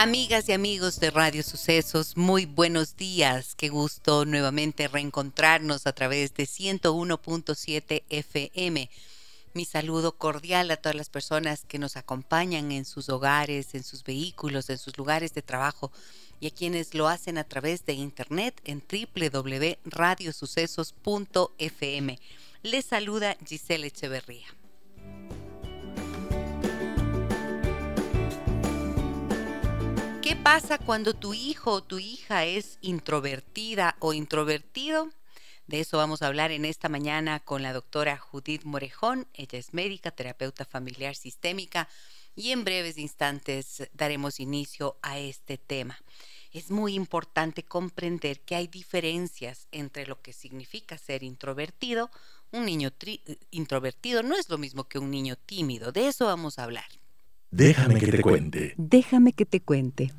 Amigas y amigos de Radio Sucesos, muy buenos días. Qué gusto nuevamente reencontrarnos a través de 101.7 FM. Mi saludo cordial a todas las personas que nos acompañan en sus hogares, en sus vehículos, en sus lugares de trabajo y a quienes lo hacen a través de internet en www.radiosucesos.fm. Les saluda Giselle Echeverría. ¿Qué pasa cuando tu hijo o tu hija es introvertida o introvertido? De eso vamos a hablar en esta mañana con la doctora Judith Morejón. Ella es médica, terapeuta familiar sistémica y en breves instantes daremos inicio a este tema. Es muy importante comprender que hay diferencias entre lo que significa ser introvertido. Un niño introvertido no es lo mismo que un niño tímido. De eso vamos a hablar. Déjame que te cuente. Déjame que te cuente.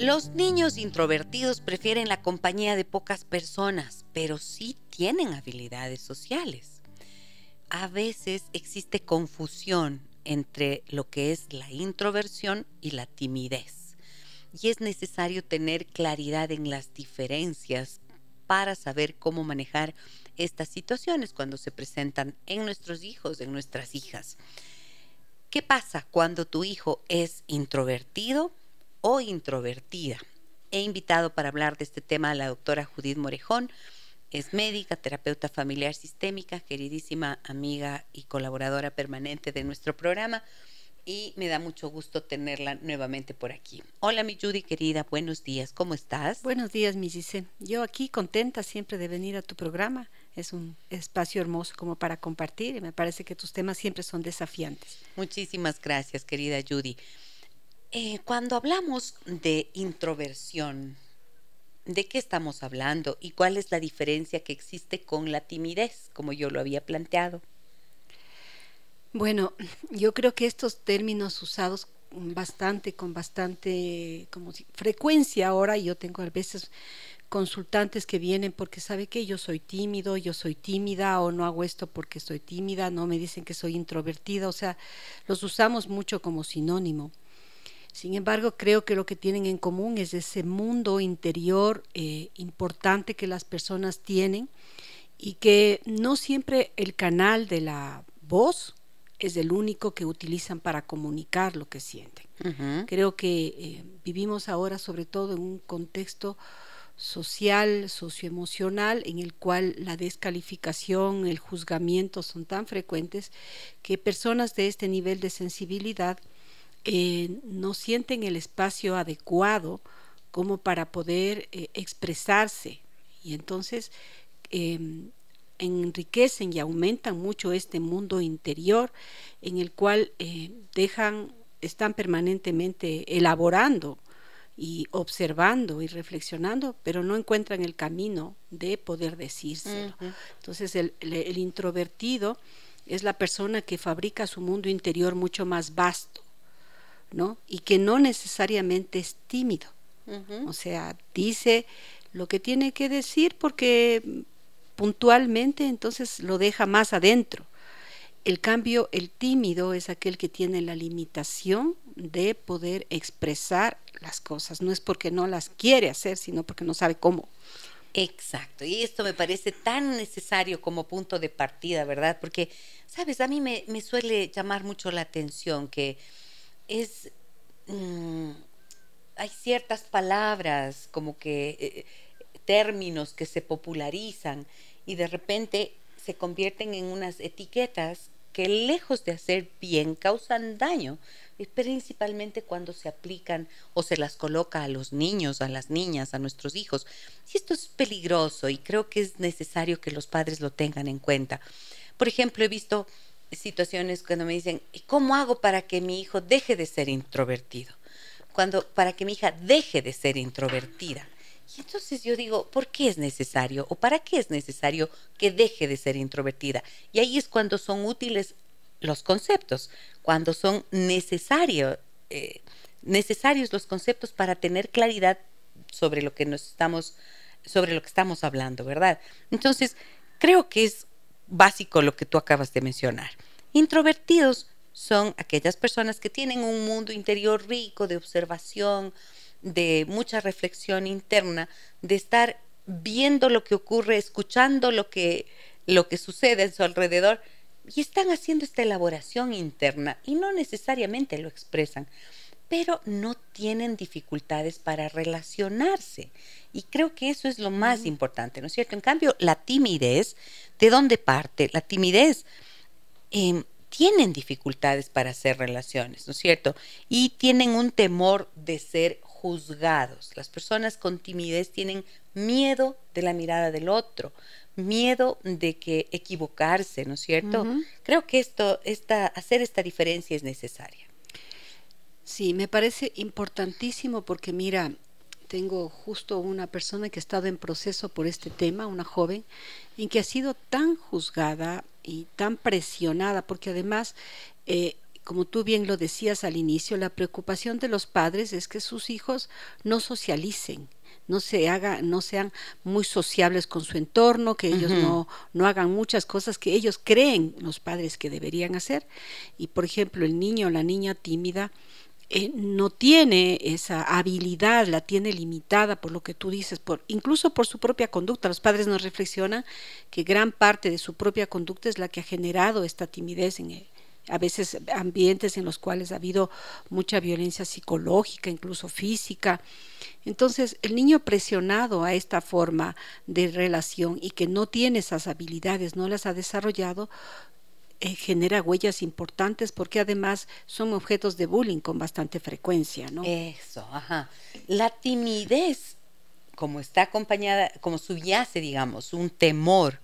Los niños introvertidos prefieren la compañía de pocas personas, pero sí tienen habilidades sociales. A veces existe confusión entre lo que es la introversión y la timidez. Y es necesario tener claridad en las diferencias para saber cómo manejar estas situaciones cuando se presentan en nuestros hijos, en nuestras hijas. ¿Qué pasa cuando tu hijo es introvertido? O introvertida. He invitado para hablar de este tema a la doctora Judith Morejón. Es médica, terapeuta familiar sistémica, queridísima amiga y colaboradora permanente de nuestro programa y me da mucho gusto tenerla nuevamente por aquí. Hola mi Judy querida, buenos días, ¿cómo estás? Buenos días mi Gise. Yo aquí contenta siempre de venir a tu programa. Es un espacio hermoso como para compartir y me parece que tus temas siempre son desafiantes. Muchísimas gracias querida Judy. Eh, cuando hablamos de introversión, ¿de qué estamos hablando y cuál es la diferencia que existe con la timidez, como yo lo había planteado? Bueno, yo creo que estos términos usados bastante, con bastante como frecuencia ahora, yo tengo a veces consultantes que vienen porque sabe que yo soy tímido, yo soy tímida o no hago esto porque soy tímida, no me dicen que soy introvertida, o sea, los usamos mucho como sinónimo. Sin embargo, creo que lo que tienen en común es ese mundo interior eh, importante que las personas tienen y que no siempre el canal de la voz es el único que utilizan para comunicar lo que sienten. Creo que eh, vivimos ahora sobre todo en un contexto social, socioemocional, en el cual la descalificación, el juzgamiento son tan frecuentes que personas de este nivel de sensibilidad eh, no sienten el espacio adecuado como para poder eh, expresarse y entonces em, enriquecen y aumentan mucho este mundo interior en el cual eh, dejan, están permanentemente elaborando y observando y reflexionando, pero no encuentran el camino de poder decírselo. Entonces el, el introvertido es la persona que fabrica su mundo interior mucho más vasto, ¿no? Y que no necesariamente es tímido. O sea, dice lo que tiene que decir porque puntualmente entonces lo deja más adentro. El cambio, el tímido es aquel que tiene la limitación de poder expresar las cosas. No es porque no las quiere hacer, sino porque no sabe cómo. Exacto, y esto me parece tan necesario como punto de partida, ¿verdad? Porque, sabes, a mí me, me suele llamar mucho la atención que es, mm, hay ciertas palabras, como que eh, términos que se popularizan y de repente se convierten en unas etiquetas que lejos de hacer bien causan daño, principalmente cuando se aplican o se las coloca a los niños, a las niñas, a nuestros hijos. Y esto es peligroso y creo que es necesario que los padres lo tengan en cuenta. Por ejemplo, he visto situaciones cuando me dicen, ¿y cómo hago para que mi hijo deje de ser introvertido? Cuando para que mi hija deje de ser introvertida. Y entonces yo digo, ¿por qué es necesario o para qué es necesario que deje de ser introvertida? Y ahí es cuando son útiles los conceptos, cuando son necesarios, eh, necesarios los conceptos para tener claridad sobre lo que nos estamos, sobre lo que estamos hablando, ¿verdad? Entonces, creo que es básico lo que tú acabas de mencionar. Introvertidos son aquellas personas que tienen un mundo interior rico de observación, de mucha reflexión interna, de estar viendo lo que ocurre, escuchando lo que, lo que sucede en su alrededor, y están haciendo esta elaboración interna y no necesariamente lo expresan, pero no tienen dificultades para relacionarse. Y creo que eso es lo más importante, ¿no es cierto? En cambio, la timidez, ¿de dónde parte? La timidez eh, tienen dificultades para hacer relaciones, ¿no es cierto? Y tienen un temor de ser juzgados. Las personas con timidez tienen miedo de la mirada del otro, miedo de que equivocarse, ¿no es cierto? Creo que esto, esta, hacer esta diferencia es necesaria. Sí, me parece importantísimo porque mira, tengo justo una persona que ha estado en proceso por este tema, una joven, en que ha sido tan juzgada y tan presionada, porque además eh, como tú bien lo decías al inicio, la preocupación de los padres es que sus hijos no socialicen, no se haga, no sean muy sociables con su entorno, que ellos no, no hagan muchas cosas que ellos creen los padres que deberían hacer. Y por ejemplo, el niño o la niña tímida eh, no tiene esa habilidad, la tiene limitada por lo que tú dices, por, incluso por su propia conducta. Los padres nos reflexionan que gran parte de su propia conducta es la que ha generado esta timidez en él a veces ambientes en los cuales ha habido mucha violencia psicológica, incluso física. Entonces, el niño presionado a esta forma de relación y que no tiene esas habilidades, no las ha desarrollado, eh, genera huellas importantes porque además son objetos de bullying con bastante frecuencia, ¿no? Eso, ajá. La timidez, como está acompañada, como subyace, digamos, un temor,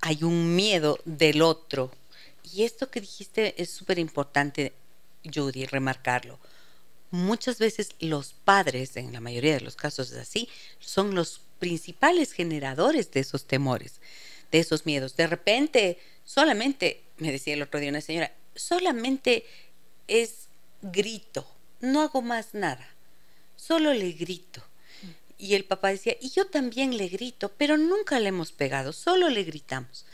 hay un miedo del otro, y esto que dijiste es súper importante, Judy, remarcarlo. Muchas veces los padres, en la mayoría de los casos es así, son los principales generadores de esos temores, de esos miedos. De repente, solamente, me decía el otro día una señora, solamente es grito, no hago más nada, solo le grito. Y el papá decía, y yo también le grito, pero nunca le hemos pegado, solo le gritamos.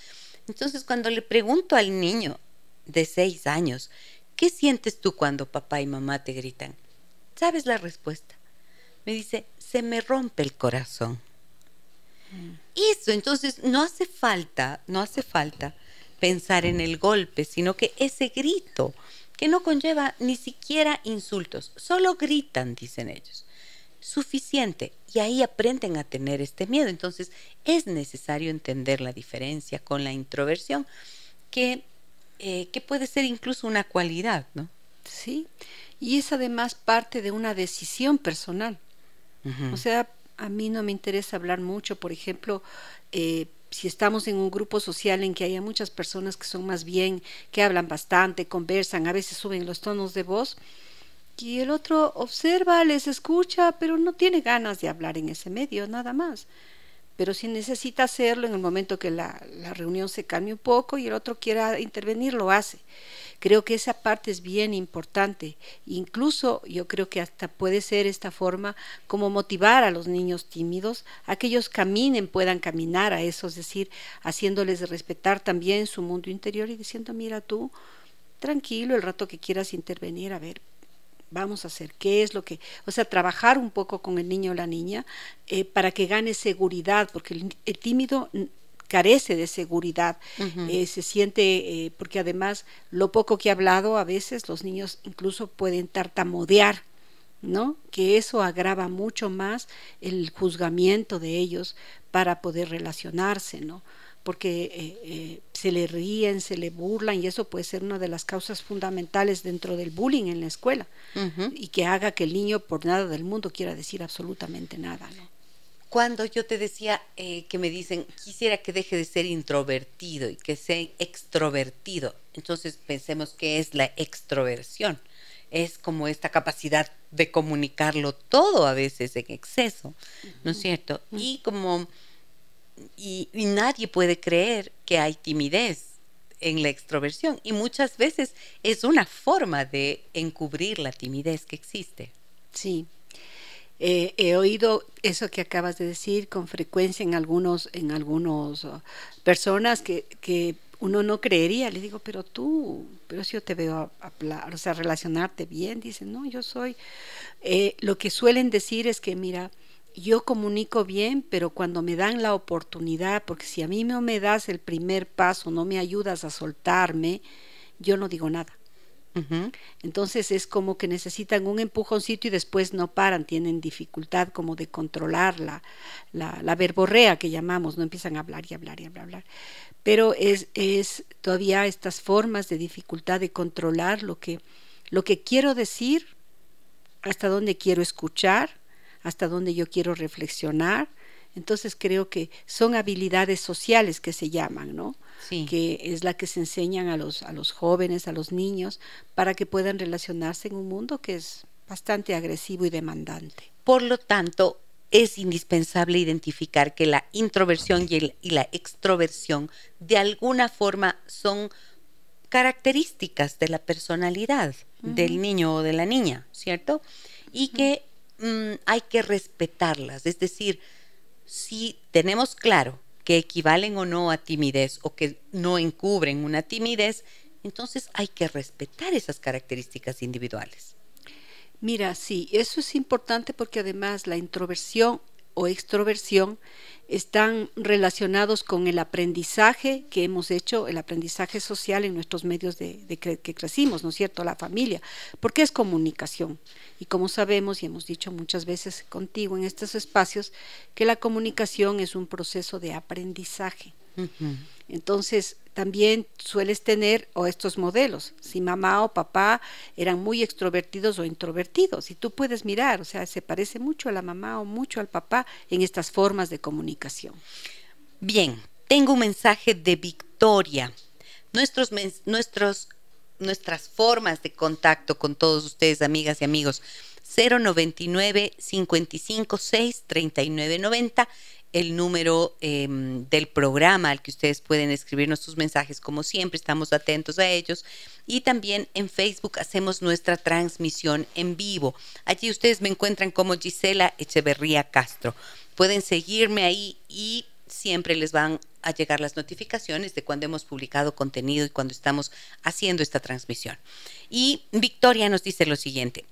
Entonces, cuando le pregunto al niño de seis años, ¿qué sientes tú cuando papá y mamá te gritan? ¿Sabes la respuesta? Me dice, se me rompe el corazón. Mm. Eso, entonces, no hace falta, no hace falta pensar en el golpe, sino que ese grito, que no conlleva ni siquiera insultos, solo gritan, dicen ellos suficiente y ahí aprenden a tener este miedo. Entonces es necesario entender la diferencia con la introversión, que, eh, que puede ser incluso una cualidad, ¿no? Sí, y es además parte de una decisión personal. O sea, a mí no me interesa hablar mucho, por ejemplo, eh, si estamos en un grupo social en que haya muchas personas que son más bien, que hablan bastante, conversan, a veces suben los tonos de voz, y el otro observa, les escucha, pero no tiene ganas de hablar en ese medio, nada más. Pero si necesita hacerlo en el momento que la, la reunión se calme un poco y el otro quiera intervenir, lo hace. Creo que esa parte es bien importante. Incluso yo creo que hasta puede ser esta forma como motivar a los niños tímidos a que ellos caminen, puedan caminar a eso, es decir, haciéndoles respetar también su mundo interior y diciendo, mira tú, tranquilo, el rato que quieras intervenir, a ver, vamos a hacer, qué es lo que, o sea, trabajar un poco con el niño o la niña eh, para que gane seguridad, porque el, tímido carece de seguridad, eh, se siente, eh, porque además lo poco que he hablado, a veces los niños incluso pueden tartamudear, ¿no? Que eso agrava mucho más el juzgamiento de ellos para poder relacionarse, ¿no? Porque eh, eh, se le ríen, se le burlan y eso puede ser una de las causas fundamentales dentro del bullying en la escuela y que haga que el niño por nada del mundo quiera decir absolutamente nada. ¿no? Cuando yo te decía eh, que me dicen, quisiera que deje de ser introvertido y que sea extrovertido, entonces pensemos que es la extroversión. Es como esta capacidad de comunicarlo todo a veces en exceso, ¿no es cierto? Y como, y, nadie puede creer que hay timidez en la extroversión y muchas veces es una forma de encubrir la timidez que existe. Sí, eh, he oído eso que acabas de decir con frecuencia en algunos, en algunos uh, personas que, que uno no creería. Le digo, pero tú, pero si yo te veo hablar, o sea, relacionarte bien, dicen, no, yo soy. Eh, lo que suelen decir es que, mira, yo comunico bien, pero cuando me dan la oportunidad, porque si a mí no me das el primer paso, no me ayudas a soltarme, yo no digo nada. Entonces es como que necesitan un empujoncito y después no paran, tienen dificultad como de controlar la, la, verborrea que llamamos, no empiezan a hablar y hablar y hablar. hablar. Pero es, es todavía estas formas de dificultad de controlar lo que, lo que quiero decir, hasta dónde quiero escuchar, hasta dónde yo quiero reflexionar. Entonces creo que son habilidades sociales que se llaman, ¿no? que es la que se enseñan a los, a los jóvenes, a los niños, para que puedan relacionarse en un mundo que es bastante agresivo y demandante. Por lo tanto, es indispensable identificar que la introversión y, y la extroversión de alguna forma son características de la personalidad del niño o de la niña, ¿cierto? Y que mm, hay que respetarlas, es decir, si tenemos claro que equivalen o no a timidez o que no encubren una timidez, entonces hay que respetar esas características individuales. Mira, sí, eso es importante porque además la introversión o extroversión están relacionados con el aprendizaje que hemos hecho, el aprendizaje social en nuestros medios de, que crecimos, ¿no es cierto? La familia, porque es comunicación. Y como sabemos y hemos dicho muchas veces contigo en estos espacios, que la comunicación es un proceso de aprendizaje. Entonces, también sueles tener o estos modelos, si mamá o papá eran muy extrovertidos o introvertidos, y tú puedes mirar, o sea, se parece mucho a la mamá o mucho al papá en estas formas de comunicación. Bien, tengo un mensaje de Victoria. Nuestros, nuestros, nuestras formas de contacto con todos ustedes, amigas y amigos, 099 556 3990 el número em, del programa al que ustedes pueden escribirnos sus mensajes, como siempre, estamos atentos a ellos. Y también en Facebook hacemos nuestra transmisión en vivo. Allí ustedes me encuentran como Gisela Echeverría Castro. Pueden seguirme ahí y siempre les van a llegar las notificaciones de cuando hemos publicado contenido y cuando estamos haciendo esta transmisión. Y Victoria nos dice lo siguiente.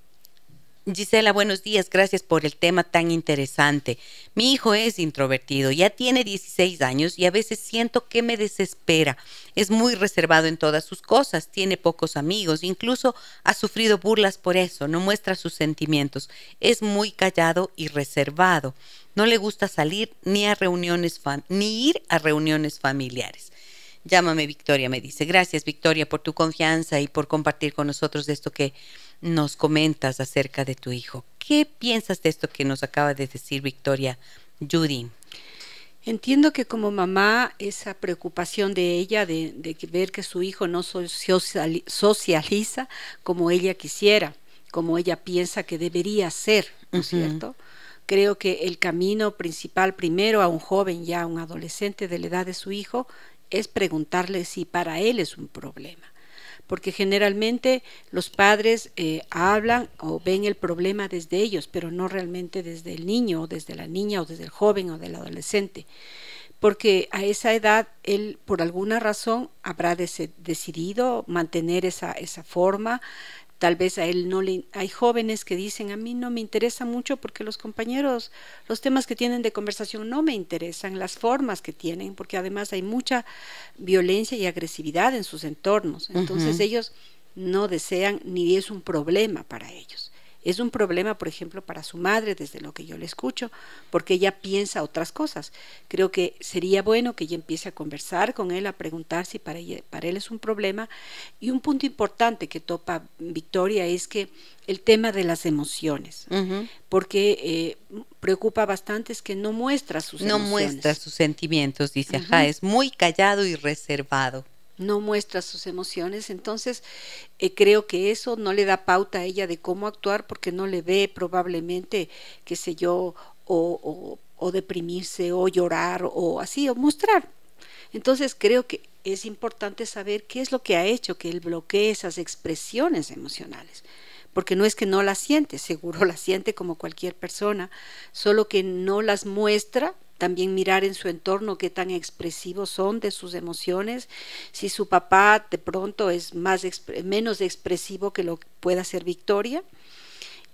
Gisela, buenos días, gracias por el tema tan interesante. Mi hijo es introvertido, ya tiene 16 años y a veces siento que me desespera. Es muy reservado en todas sus cosas, tiene pocos amigos, incluso ha sufrido burlas por eso, no muestra sus sentimientos, es muy callado y reservado. No le gusta salir ni a reuniones ni ir a reuniones familiares. Llámame Victoria, me dice. Gracias Victoria por tu confianza y por compartir con nosotros esto que nos comentas acerca de tu hijo. ¿Qué piensas de esto que nos acaba de decir Victoria Judy? Entiendo que como mamá esa preocupación de ella de, ver que su hijo no socializa como ella quisiera, como ella piensa que debería ser, ¿no es cierto? Creo que el camino principal primero a un joven, ya a un adolescente de la edad de su hijo, es preguntarle si para él es un problema porque generalmente los padres eh, hablan o ven el problema desde ellos, pero no realmente desde el niño o desde la niña o desde el joven o del adolescente. Porque a esa edad él por alguna razón habrá decidido mantener esa, esa forma, tal vez a él no le hay jóvenes que dicen a mí no me interesa mucho porque los compañeros los temas que tienen de conversación no me interesan las formas que tienen porque además hay mucha violencia y agresividad en sus entornos entonces ellos no desean ni es un problema para ellos Es un problema, por ejemplo, para su madre, desde lo que yo le escucho, porque ella piensa otras cosas. Creo que sería bueno que ella empiece a conversar con él, a preguntar si para, para él es un problema. Y un punto importante que topa Victoria es que el tema de las emociones, porque eh, preocupa bastante es que no muestra sus no emociones. No muestra sus sentimientos, dice, ajá, es muy callado y reservado no muestra sus emociones, entonces eh, creo que eso no le da pauta a ella de cómo actuar porque no le ve probablemente, qué sé yo, o, o, deprimirse o llorar o así, o mostrar. Entonces creo que es importante saber qué es lo que ha hecho que él bloquee esas expresiones emocionales porque no es que no las siente, seguro las siente como cualquier persona, solo que no las muestra también mirar en su entorno qué tan expresivos son de sus emociones, si su papá de pronto es más menos expresivo que lo pueda ser Victoria.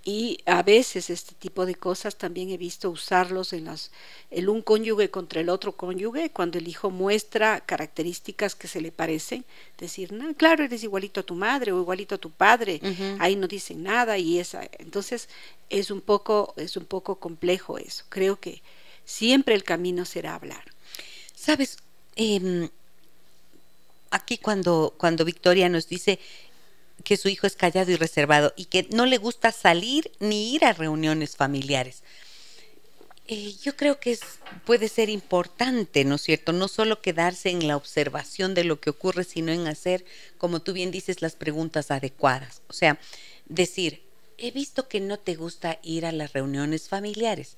Y a veces este tipo de cosas también he visto usarlos en las el un cónyuge contra el otro cónyuge cuando el hijo muestra características que se le parecen, decir, no, claro, eres igualito a tu madre o igualito a tu padre, ahí no dicen nada y esa entonces es un poco es un poco complejo eso. Creo que siempre el camino será hablar. Sabes, em, aquí cuando, cuando Victoria nos dice que su hijo es callado y reservado y que no le gusta salir ni ir a reuniones familiares. Eh, yo creo que puede ser importante, ¿no es cierto? No solo quedarse en la observación de lo que ocurre, sino en hacer, como tú bien dices, las preguntas adecuadas. O sea, decir, he visto que no te gusta ir a las reuniones familiares.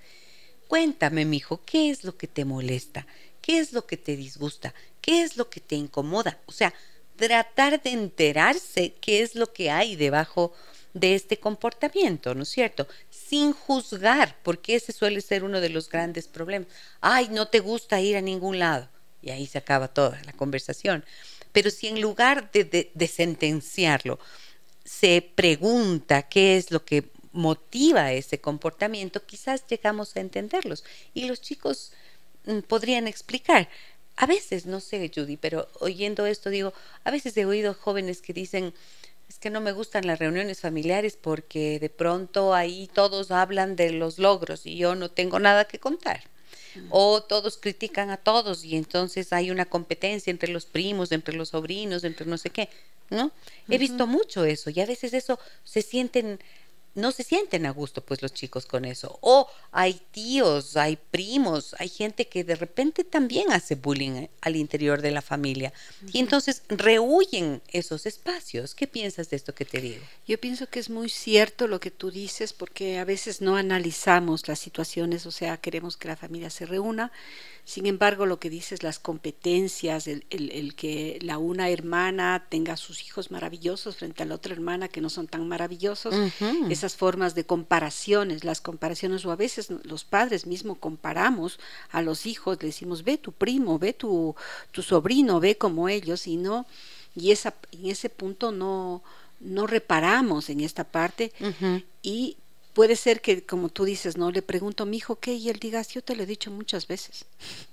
Cuéntame, mijo, ¿qué es lo que te molesta? ¿Qué es lo que te disgusta? ¿Qué es lo que te incomoda? O sea, tratar de enterarse qué es lo que hay debajo de este comportamiento, ¿no es cierto? Sin juzgar, porque ese suele ser uno de los grandes problemas. Ay, no te gusta ir a ningún lado. Y ahí se acaba toda la conversación. Pero si en lugar de, de sentenciarlo, se pregunta qué es lo que motiva ese comportamiento, quizás llegamos a entenderlos. Y los chicos mm, podrían explicar. A veces, no sé, Judy, pero oyendo esto digo, a veces he oído jóvenes que dicen, es que no me gustan las reuniones familiares porque de pronto ahí todos hablan de los logros y yo no tengo nada que contar. Mm. O todos critican a todos y entonces hay una competencia entre los primos, entre los sobrinos, entre no sé qué, ¿no? He visto mucho eso y a veces eso se sienten no se sienten a gusto pues los chicos con eso. O hay tíos, hay primos, hay gente que de repente también hace bullying al interior de la familia. Y entonces rehuyen esos espacios. ¿Qué piensas de esto que te digo? Yo pienso que es muy cierto lo que tú dices porque a veces no analizamos las situaciones, o sea, queremos que la familia se reúna sin embargo, lo que dices, las competencias, el, el, que la una hermana tenga sus hijos maravillosos frente a la otra hermana que no son tan maravillosos, esas formas de comparaciones, las comparaciones, o a veces los padres mismos comparamos a los hijos, le decimos, ve tu primo, ve tu, tu sobrino, ve como ellos, y no, y esa, en ese punto no, no reparamos en esta parte. Y puede ser que, como tú dices, no le pregunto a mi hijo qué y él diga, yo te lo he dicho muchas veces.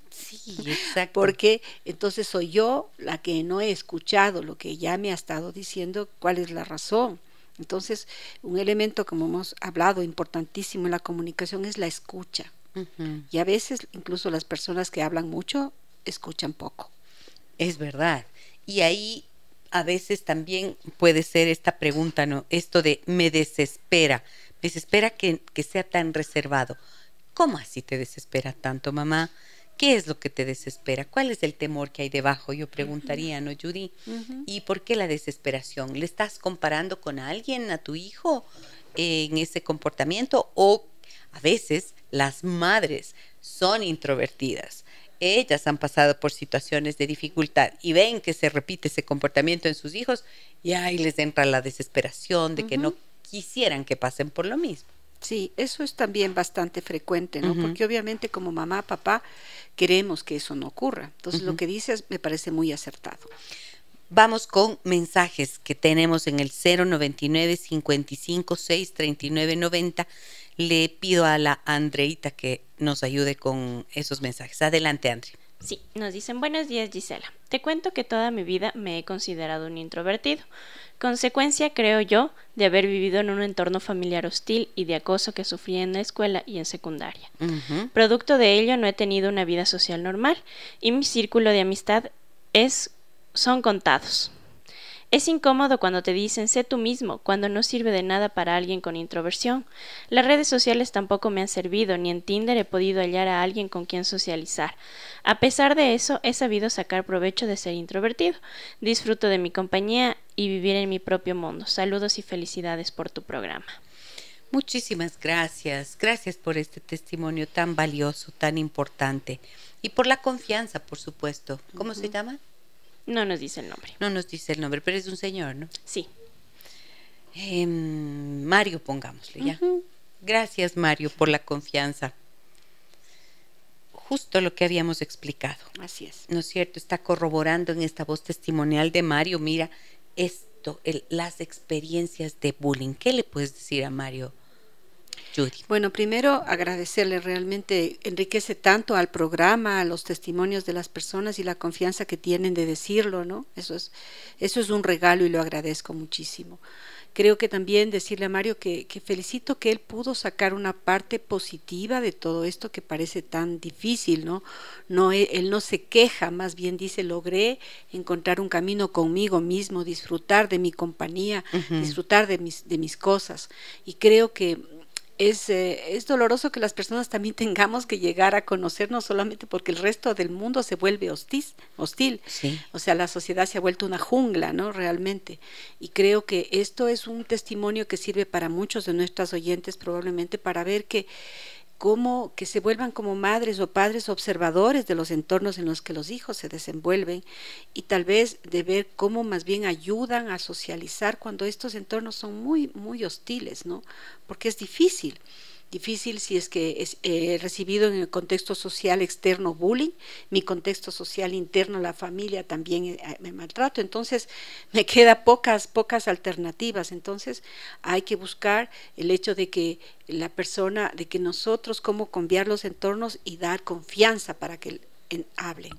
Sí, exacto. Porque entonces soy yo la que no he escuchado lo que ya me ha estado diciendo, cuál es la razón. Entonces, un elemento, como hemos hablado, importantísimo en la comunicación es la escucha. Y a veces, incluso las personas que hablan mucho, escuchan poco. Es verdad. Y ahí a veces también puede ser esta pregunta, ¿no? Esto de me desespera desespera que, que sea tan reservado. ¿Cómo así te desespera tanto, mamá? ¿Qué es lo que te desespera? ¿Cuál es el temor que hay debajo? Yo preguntaría, ¿no, Judy? ¿Y por qué la desesperación? ¿Le estás comparando con alguien, a tu hijo, en ese comportamiento? O a veces las madres son introvertidas. Ellas han pasado por situaciones de dificultad y ven que se repite ese comportamiento en sus hijos y ahí les entra la desesperación de que no quisieran que pasen por lo mismo. Sí, eso es también bastante frecuente, ¿no? Porque obviamente como mamá, papá, queremos que eso no ocurra. Entonces lo que dices me parece muy acertado. Vamos con mensajes que tenemos en el 099 556 3990. Le pido a la Andreita que nos ayude con esos mensajes. Adelante, Andre. Sí, nos dicen buenos días Gisela. Te cuento que toda mi vida me he considerado un introvertido. Consecuencia, creo yo, de haber vivido en un entorno familiar hostil y de acoso que sufrí en la escuela y en secundaria. Producto de ello no he tenido una vida social normal y mi círculo de amistad es son contados. Es incómodo cuando te dicen sé tú mismo, cuando no sirve de nada para alguien con introversión. Las redes sociales tampoco me han servido, ni en Tinder he podido hallar a alguien con quien socializar. A pesar de eso, he sabido sacar provecho de ser introvertido. Disfruto de mi compañía y vivir en mi propio mundo. Saludos y felicidades por tu programa. Muchísimas gracias. Gracias por este testimonio tan valioso, tan importante. Y por la confianza, por supuesto. ¿Cómo se llama? No nos dice el nombre. No nos dice el nombre, pero es un señor, ¿no? Sí. Em, Mario, pongámosle ya. Gracias, Mario, por la confianza. Justo lo que habíamos explicado. Así es. ¿No es cierto? Está corroborando en esta voz testimonial de Mario. Mira, esto, las experiencias de bullying. ¿Qué le puedes decir a Mario? Bueno, primero agradecerle, realmente enriquece tanto al programa, a los testimonios de las personas y la confianza que tienen de decirlo, ¿no? Eso es, eso es un regalo y lo agradezco muchísimo. Creo que también decirle a Mario que, que felicito que él pudo sacar una parte positiva de todo esto que parece tan difícil, ¿no? no él no se queja, más bien dice, logré encontrar un camino conmigo mismo, disfrutar de mi compañía, disfrutar de mis, de mis cosas. Y creo que es, eh, es doloroso que las personas también tengamos que llegar a conocernos solamente porque el resto del mundo se vuelve hostil. hostil. O sea, la sociedad se ha vuelto una jungla, ¿no? Realmente. Y creo que esto es un testimonio que sirve para muchos de nuestras oyentes probablemente para ver que como que se vuelvan como madres o padres observadores de los entornos en los que los hijos se desenvuelven y tal vez de ver cómo más bien ayudan a socializar cuando estos entornos son muy muy hostiles, ¿no? Porque es difícil difícil si es que es, he recibido en el contexto social externo bullying, mi contexto social interno, la familia también eh, me maltrato, entonces me queda pocas, pocas alternativas, entonces hay que buscar el hecho de que la persona, de que nosotros cómo cambiar los entornos y dar confianza para que hablen.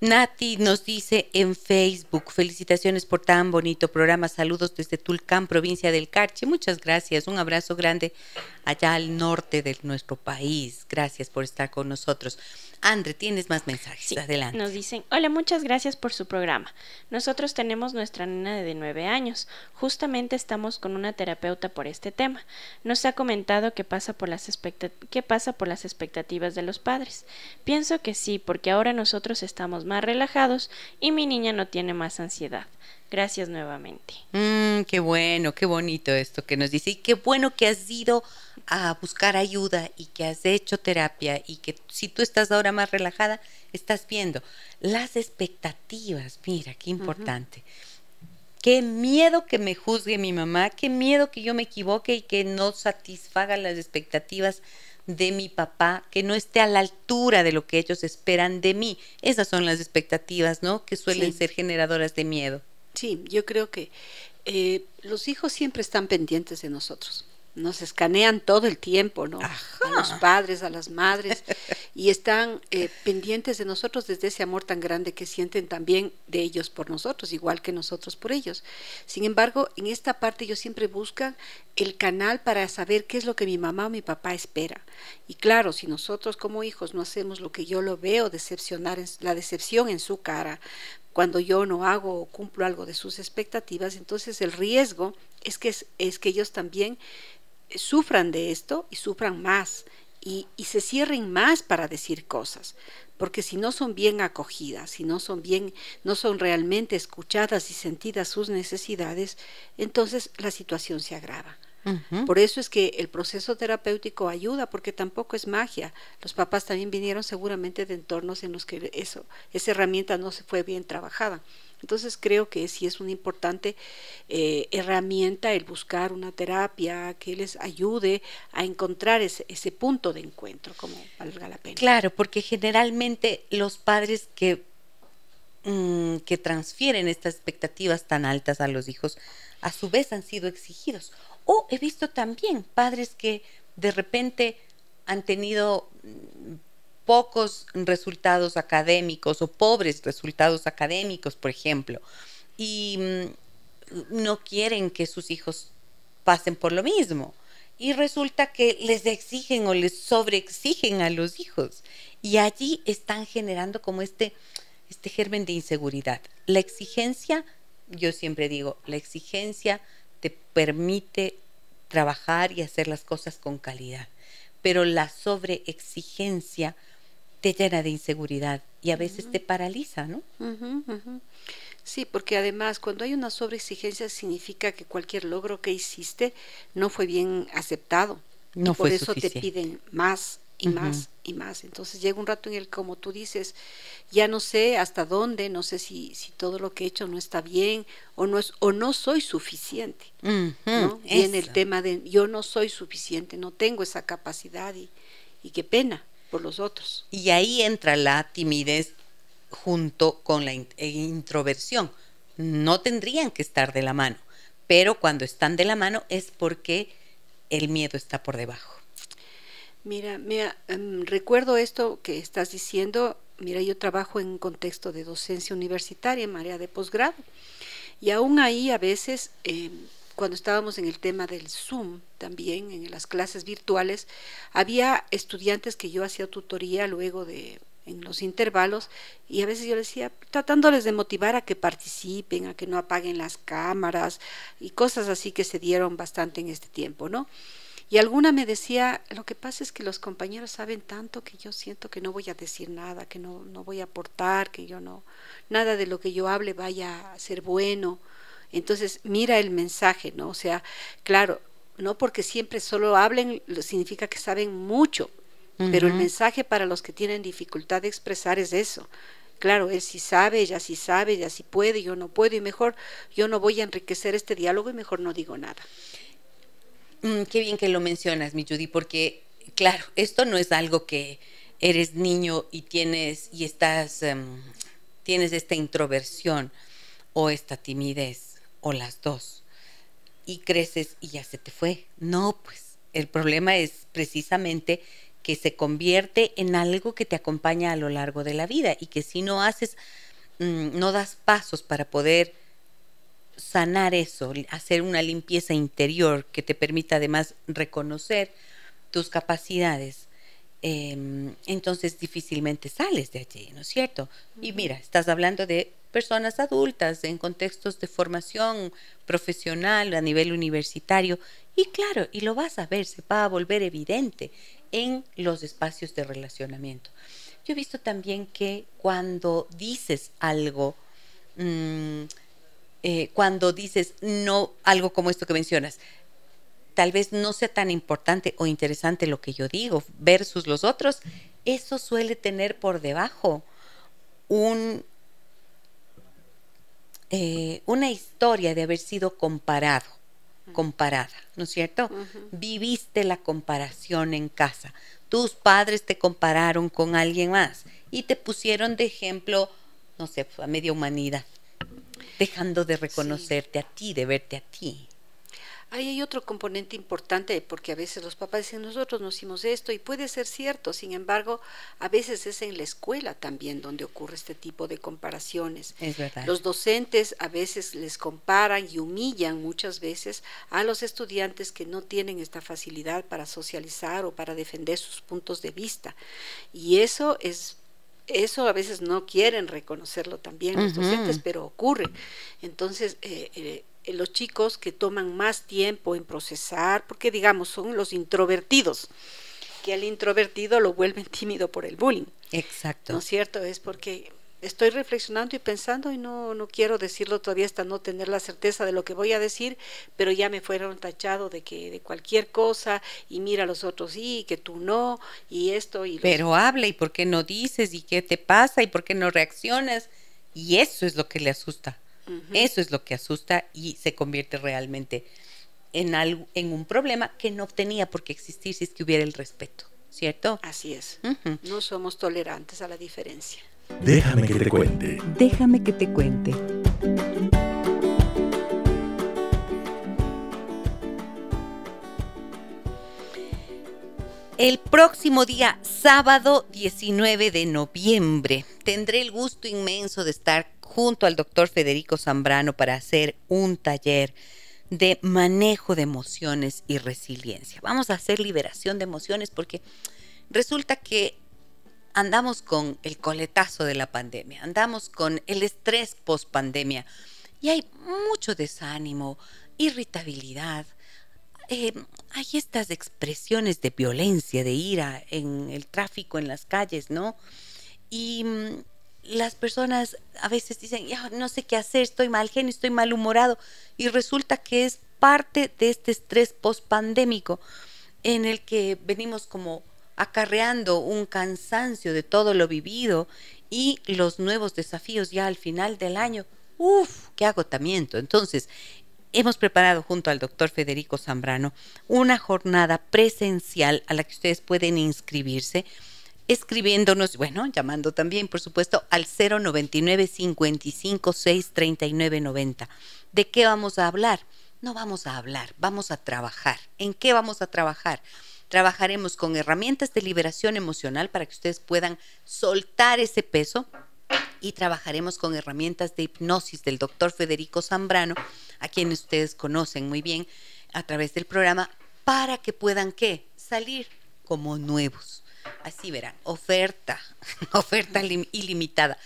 Nati nos dice en Facebook, felicitaciones por tan bonito programa, saludos desde Tulcán, provincia del Carche, muchas gracias, un abrazo grande allá al norte de nuestro país, gracias por estar con nosotros. Andre, tienes más mensajes. Adelante. Nos dicen, hola, muchas gracias por su programa. Nosotros tenemos nuestra nena de nueve años. Justamente estamos con una terapeuta por este tema. Nos ha comentado que pasa, por las qué pasa por las expectativas de los padres. Pienso que sí, porque ahora nosotros estamos más relajados y mi niña no tiene más ansiedad. Gracias nuevamente. Mm, qué bueno, qué bonito esto que nos dice. Y qué bueno que has ido a buscar ayuda y que has hecho terapia y que si tú estás ahora más relajada, estás viendo las expectativas. Mira, qué importante. Qué miedo que me juzgue mi mamá, qué miedo que yo me equivoque y que no satisfaga las expectativas de mi papá, que no esté a la altura de lo que ellos esperan de mí. Esas son las expectativas, ¿no? Que suelen ser generadoras de miedo. Sí, yo creo que eh, los hijos siempre están pendientes de nosotros nos escanean todo el tiempo, ¿no? A los padres, a las madres, y están eh, pendientes de nosotros desde ese amor tan grande que sienten también de ellos por nosotros, igual que nosotros por ellos. Sin embargo, en esta parte ellos siempre buscan el canal para saber qué es lo que mi mamá o mi papá espera. Y claro, si nosotros como hijos no hacemos lo que yo lo veo, decepcionar, la decepción en su cara, cuando yo no hago o cumplo algo de sus expectativas, entonces el riesgo es que, es que ellos también sufran de esto y sufran más y, se cierren más para decir cosas, porque si no son bien acogidas, si no son bien, no son realmente escuchadas y sentidas sus necesidades, entonces la situación se agrava. Por eso es que el proceso terapéutico ayuda, porque tampoco es magia. Los papás también vinieron seguramente de entornos en los que eso, esa herramienta no se fue bien trabajada. Entonces creo que sí es una importante eh, herramienta el buscar una terapia que les ayude a encontrar ese, punto de encuentro, como valga la pena. Claro, porque generalmente los padres que, mm, que transfieren estas expectativas tan altas a los hijos, a su vez han sido exigidos. O he visto también padres que de repente han tenido pocos resultados académicos o pobres resultados académicos, por ejemplo, y mm, no quieren que sus hijos pasen por lo mismo. Y resulta que les exigen o les sobreexigen a los hijos. Y allí están generando como este, este germen de inseguridad. La exigencia, yo siempre digo, la exigencia te permite trabajar y hacer las cosas con calidad. Pero la sobreexigencia te llena de inseguridad y a veces te paraliza, ¿no? Sí, porque además cuando hay una sobreexigencia significa que cualquier logro que hiciste no fue bien aceptado. No y por eso te piden más y más y más. Entonces llega un rato en el como tú dices, ya no sé hasta dónde, no sé si, si todo lo que he hecho no está bien o no es o no soy suficiente. ¿no? Viene el tema de yo no soy suficiente, no tengo esa capacidad y, y qué pena por los otros. Y ahí entra la timidez junto con la eh, introversión. No tendrían que estar de la mano, pero cuando están de la mano es porque el miedo está por debajo. Mira, mira em, recuerdo esto que estás diciendo. Mira, yo trabajo en un contexto de docencia universitaria en área de posgrado. Y aún ahí a veces, em, cuando estábamos en el tema del Zoom, también en las clases virtuales, había estudiantes que yo hacía tutoría luego de en los intervalos y a veces yo decía, tratándoles de motivar a que participen, a que no apaguen las cámaras y cosas así que se dieron bastante en este tiempo, ¿no? Y alguna me decía, lo que pasa es que los compañeros saben tanto que yo siento que no voy a decir nada, que no, no voy a aportar, que yo no, nada de lo que yo hable vaya a ser bueno. Entonces, mira el mensaje, ¿no? O sea, claro, no porque siempre solo hablen significa que saben mucho, pero el mensaje para los que tienen dificultad de expresar es eso. Claro, él sí sabe, ella sí sabe, ella sí puede, yo no puedo y mejor yo no voy a enriquecer este diálogo y mejor no digo nada. Mm, qué bien que lo mencionas, mi Judy, porque claro, esto no es algo que eres niño y tienes y estás em, tienes esta introversión o esta timidez o las dos y creces y ya se te fue. No, pues el problema es precisamente que se convierte en algo que te acompaña a lo largo de la vida y que si no haces, mm, no das pasos para poder sanar eso, hacer una limpieza interior que te permita además reconocer tus capacidades, em, entonces difícilmente sales de allí, ¿no es cierto? Y mira, estás hablando de personas adultas en contextos de formación profesional a nivel universitario y claro, y lo vas a ver, se va a volver evidente en los espacios de relacionamiento. Yo he visto también que cuando dices algo, mm, eh, cuando dices no, algo como esto que mencionas, tal vez no sea tan importante o interesante lo que yo digo versus los otros, eso suele tener por debajo un, eh, una historia de haber sido comparado comparada, ¿no es cierto? Viviste la comparación en casa. Tus padres te compararon con alguien más y te pusieron de ejemplo, no sé, a media humanidad, dejando de reconocerte a ti, de verte a ti. Ahí hay otro componente importante porque a veces los papás dicen nosotros no hicimos esto y puede ser cierto, sin embargo, a veces es en la escuela también donde ocurre este tipo de comparaciones. Es verdad. Los docentes a veces les comparan y humillan muchas veces a los estudiantes que no tienen esta facilidad para socializar o para defender sus puntos de vista. Y eso es eso a veces no quieren reconocerlo también los docentes, pero ocurre. Entonces, eh, eh, eh, los chicos que toman más tiempo en procesar, porque digamos son los introvertidos, que al introvertido lo vuelven tímido por el bullying. Exacto. ¿No es cierto? Es porque estoy reflexionando y pensando y no, no quiero decirlo todavía hasta no tener la certeza de lo que voy a decir, pero ya me fueron tachado de que de cualquier cosa y mira a los otros y que tú no, y esto y Pero habla y por qué no dices y qué te pasa y por qué no reaccionas y eso es lo que le asusta. Eso es lo que asusta y se convierte realmente en, algo, en un problema que no tenía por qué existir si es que hubiera el respeto, ¿cierto? Así es. No somos tolerantes a la diferencia. Déjame que te cuente. Déjame que te cuente. El próximo día, sábado 19 de noviembre, tendré el gusto inmenso de estar junto al doctor Federico Zambrano para hacer un taller de manejo de emociones y resiliencia. Vamos a hacer liberación de emociones porque resulta que andamos con el coletazo de la pandemia, andamos con el estrés post pandemia y hay mucho desánimo, irritabilidad. Eh, hay estas expresiones de violencia, de ira en el tráfico, en las calles, ¿no? Y mm, las personas a veces dicen, no sé qué hacer, estoy mal genio, estoy malhumorado, y resulta que es parte de este estrés post-pandémico en el que venimos como acarreando un cansancio de todo lo vivido y los nuevos desafíos ya al final del año. ¡Uf! ¡Qué agotamiento! Entonces, hemos preparado junto al doctor Federico Zambrano una jornada presencial a la que ustedes pueden inscribirse escribiéndonos, bueno, llamando también, por supuesto, al 099 55 6 39 90. ¿De qué vamos a hablar? No vamos a hablar, vamos a trabajar. ¿En qué vamos a trabajar? Trabajaremos con herramientas de liberación emocional para que ustedes puedan soltar ese peso y trabajaremos con herramientas de hipnosis del doctor Federico Zambrano, a quien ustedes conocen muy bien a través del programa, para que puedan qué? Salir como nuevos así verán, oferta, oferta ilimitada,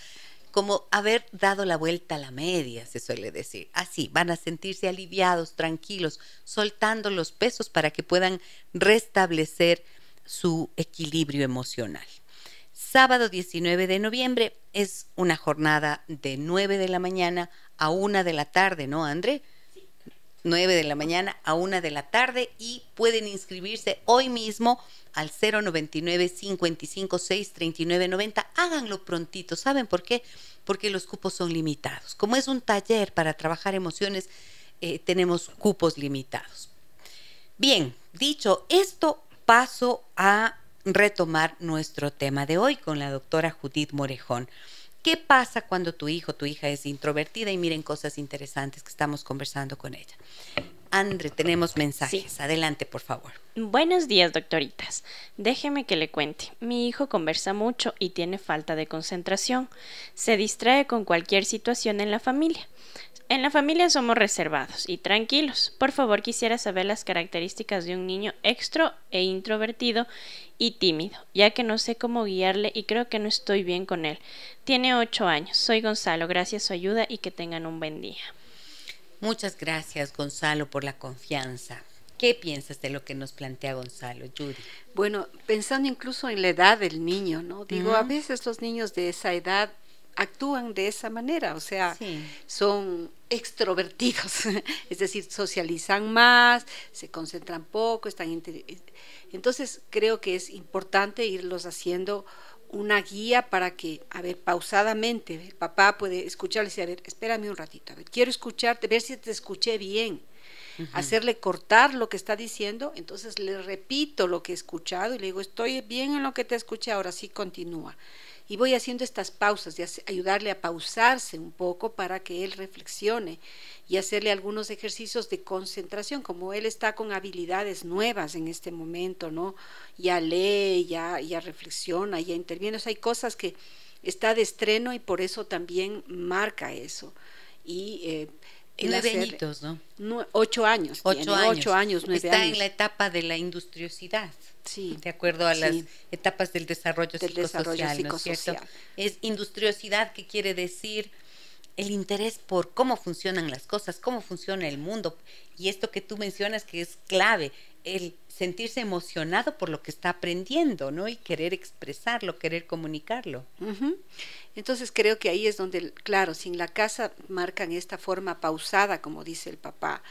como haber dado la vuelta a la media, se suele decir. Así, van a sentirse aliviados, tranquilos, soltando los pesos para que puedan restablecer su equilibrio emocional. Sábado 19 de noviembre es una jornada de 9 de la mañana a 1 de la tarde, ¿no, André? 9 de la mañana a 1 de la tarde y pueden inscribirse hoy mismo al 099 556 3990. Háganlo prontito. ¿Saben por qué? Porque los cupos son limitados. Como es un taller para trabajar emociones, eh, tenemos cupos limitados. Bien, dicho esto, paso a retomar nuestro tema de hoy con la doctora Judith Morejón. ¿Qué pasa cuando tu hijo, tu hija es introvertida? Y miren cosas interesantes que estamos conversando con ella. Andre, tenemos mensajes. Adelante, por favor. Buenos días, doctoritas. Déjeme que le cuente. Mi hijo conversa mucho y tiene falta de concentración. Se distrae con cualquier situación en la familia. En la familia somos reservados y tranquilos. Por favor, quisiera saber las características de un niño extro e introvertido y tímido, ya que no sé cómo guiarle y creo que no estoy bien con él. Tiene ocho años. Soy Gonzalo. Gracias a su ayuda y que tengan un buen día. Muchas gracias, Gonzalo, por la confianza. ¿Qué piensas de lo que nos plantea Gonzalo, Judy? Bueno, pensando incluso en la edad del niño, ¿no? Digo, a veces los niños de esa edad actúan de esa manera, o sea, son extrovertidos, es decir, socializan más, se concentran poco, están... Entonces, creo que es importante irlos haciendo una guía para que, a ver, pausadamente, el papá puede escucharle y decir, a ver, espérame un ratito, a ver, quiero escucharte, ver si te escuché bien, hacerle cortar lo que está diciendo, entonces le repito lo que he escuchado y le digo, estoy bien en lo que te escuché, ahora sí continúa y voy haciendo estas pausas, de ayudarle a pausarse un poco para que él reflexione y hacerle algunos ejercicios de concentración, como él está con habilidades nuevas en este momento, ¿no? Ya lee, ya, ya reflexiona, ya interviene, o sea, hay cosas que está de estreno y por eso también marca eso. Y eh, nueve añitos, ¿no? ocho años. Ocho años. Ocho años, Está en la etapa de la industriosidad. Sí. De acuerdo a las etapas del desarrollo psicosocial, ¿no es cierto? Es industriosidad que quiere decir el interés por cómo funcionan las cosas, cómo funciona el mundo. Y esto que tú mencionas que es clave, el sentirse emocionado por lo que está aprendiendo, ¿no? Y querer expresarlo, querer comunicarlo. Entonces creo que ahí es donde, claro, sin la casa marcan esta forma pausada, como dice el papá.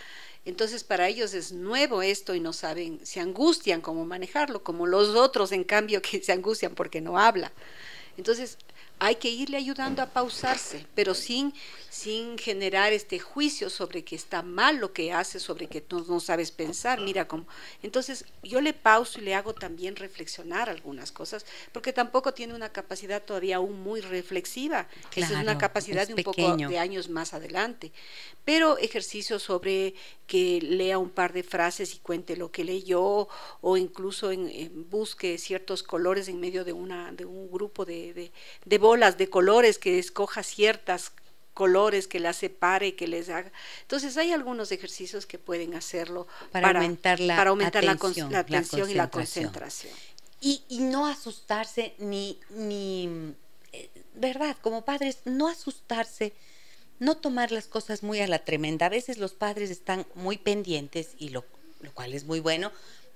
Entonces para ellos es nuevo esto y no saben, se angustian cómo manejarlo, como los otros en cambio que se angustian porque no habla. Entonces hay que irle ayudando a pausarse, pero sin, sin generar este juicio sobre que está mal lo que hace, sobre que tú no sabes pensar. Mira cómo. Entonces, yo le pauso y le hago también reflexionar algunas cosas, porque tampoco tiene una capacidad todavía aún muy reflexiva. Esa es una capacidad de un poco de años más adelante. Pero ejercicios sobre que lea un par de frases y cuente lo que leyó, o incluso en, busque ciertos colores en medio de, una, de un grupo de, de, de bolas de colores, que escoja ciertas colores, que las separe, que les haga. Entonces hay algunos ejercicios que pueden hacerlo para, aumentar la para aumentar atención, la, atención y la concentración. Y, y, no asustarse ni, ni, eh, ¿verdad? Como padres, no asustarse, no tomar las cosas muy a la tremenda. A veces los padres están muy pendientes, y lo, lo cual es muy bueno,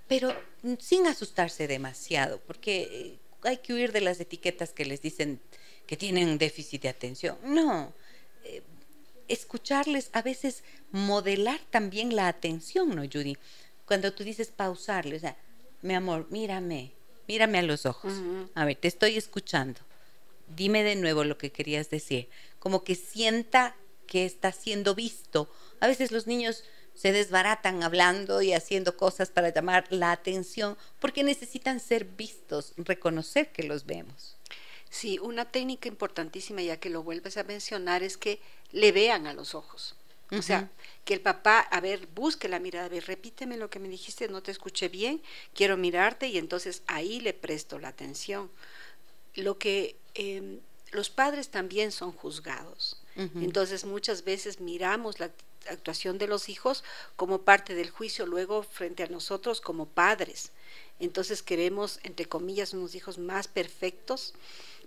pero sin asustarse demasiado, porque eh, hay que huir de las etiquetas que les dicen que tienen déficit de atención. No, eh, escucharles, a veces modelar también la atención, ¿no, Judy? Cuando tú dices pausarle, o sea, mi amor, mírame, mírame a los ojos. A ver, te estoy escuchando. Dime de nuevo lo que querías decir. Como que sienta que está siendo visto. A veces los niños se desbaratan hablando y haciendo cosas para llamar la atención porque necesitan ser vistos, reconocer que los vemos. Sí, una técnica importantísima, ya que lo vuelves a mencionar, es que le vean a los ojos. O sea, que el papá, a ver, busque la mirada, a ver, repíteme lo que me dijiste, no te escuché bien, quiero mirarte y entonces ahí le presto la atención. Lo que em, los padres también son juzgados. Entonces muchas veces miramos la actuación de los hijos como parte del juicio luego frente a nosotros como padres. Entonces queremos, entre comillas, unos hijos más perfectos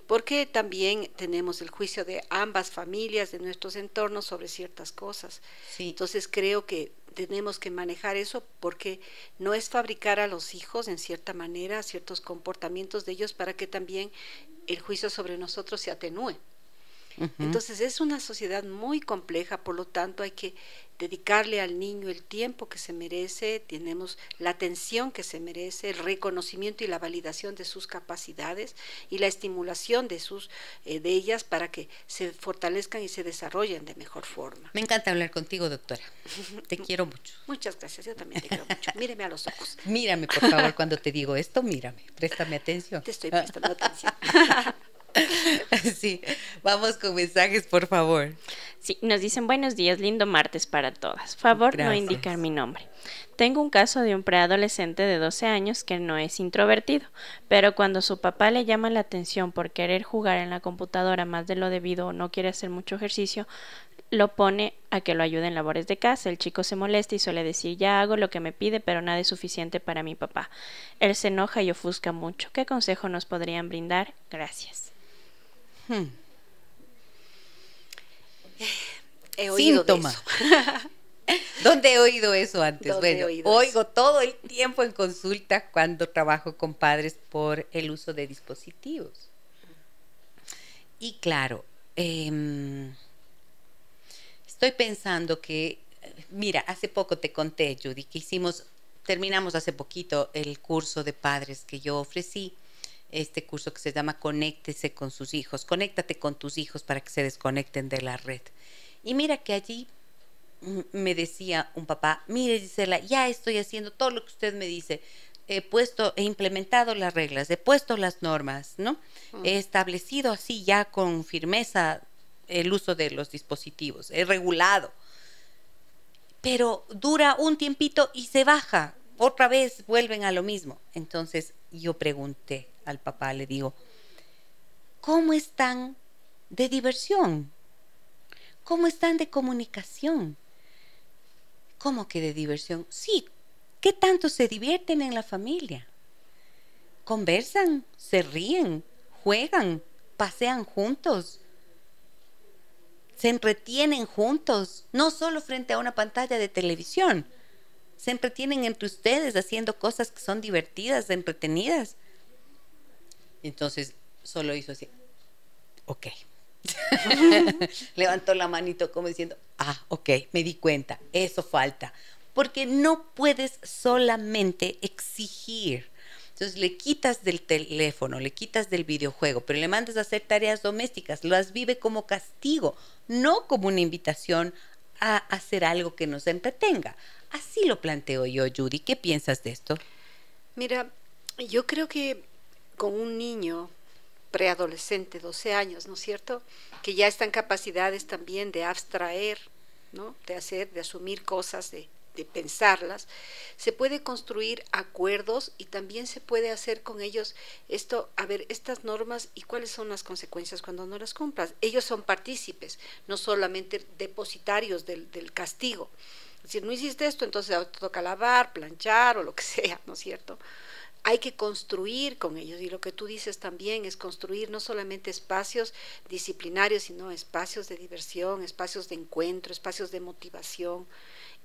porque también tenemos el juicio de ambas familias, de nuestros entornos sobre ciertas cosas. Entonces creo que tenemos que manejar eso porque no es fabricar a los hijos en cierta manera ciertos comportamientos de ellos para que también el juicio sobre nosotros se atenúe. Entonces es una sociedad muy compleja, por lo tanto hay que dedicarle al niño el tiempo que se merece, tenemos la atención que se merece, el reconocimiento y la validación de sus capacidades y la estimulación de sus eh, de ellas para que se fortalezcan y se desarrollen de mejor forma. Me encanta hablar contigo, doctora. Te quiero mucho. Muchas gracias, yo también te quiero mucho. Míreme a los ojos. Mírame, por favor, cuando te digo esto, mírame, préstame atención. Te estoy prestando atención. Sí, vamos con mensajes, por favor. Sí, nos dicen buenos días, lindo martes para todas. Favor no indicar mi nombre. Tengo un caso de un preadolescente de 12 años que no es introvertido, pero cuando su papá le llama la atención por querer jugar en la computadora más de lo debido o no quiere hacer mucho ejercicio, lo pone a que lo ayude en labores de casa. El chico se molesta y suele decir ya hago lo que me pide, pero nada es suficiente para mi papá. Él se enoja y ofusca mucho. ¿Qué consejo nos podrían brindar? Gracias. Hmm. He oído Síntoma. ¿Dónde he oído eso antes? Bueno, oigo todo el tiempo en consulta cuando trabajo con padres por el uso de dispositivos. Y claro, em, estoy pensando que, mira, hace poco te conté, Judy, que hicimos, terminamos hace poquito el curso de padres que yo ofrecí este curso que se llama Conéctese con sus hijos, conéctate con tus hijos para que se desconecten de la red. Y mira que allí me decía un papá, mire Gisela, ya estoy haciendo todo lo que usted me dice, he puesto, he implementado las reglas, he puesto las normas, ¿no? He establecido así ya con firmeza el uso de los dispositivos, he regulado. Pero dura un tiempito y se baja, otra vez vuelven a lo mismo. Entonces yo pregunté, al papá, le digo, ¿cómo están de diversión? ¿Cómo están de comunicación? ¿Cómo que de diversión? Sí, ¿qué tanto se divierten en la familia? Conversan, se ríen, juegan, pasean juntos, se entretienen juntos, no solo frente a una pantalla de televisión, se entretienen entre ustedes haciendo cosas que son divertidas, entretenidas. Entonces solo hizo así, ok. Levantó la manito como diciendo, ah, ok, me di cuenta, eso falta. Porque no puedes solamente exigir, Entonces le quitas del teléfono, le quitas del videojuego, pero le mandas a hacer tareas domésticas, las vive como castigo, no como una invitación a hacer algo que nos entretenga. Así lo planteo yo, Judy. ¿Qué piensas de esto? Mira, yo creo que con un niño preadolescente, 12 años, ¿no es cierto? Que ya está en capacidades también de abstraer, ¿no? De hacer, de asumir cosas, de de pensarlas, se puede construir acuerdos y también se puede hacer con ellos esto, a ver, estas normas y cuáles son las consecuencias cuando no las compras. Ellos son partícipes, no solamente depositarios del, del castigo. Si no hiciste esto, entonces te toca lavar, planchar o lo que sea, ¿no es cierto? Hay que construir con ellos. Y lo que tú dices también es construir no solamente espacios disciplinarios, sino espacios de diversión, espacios de encuentro, espacios de motivación.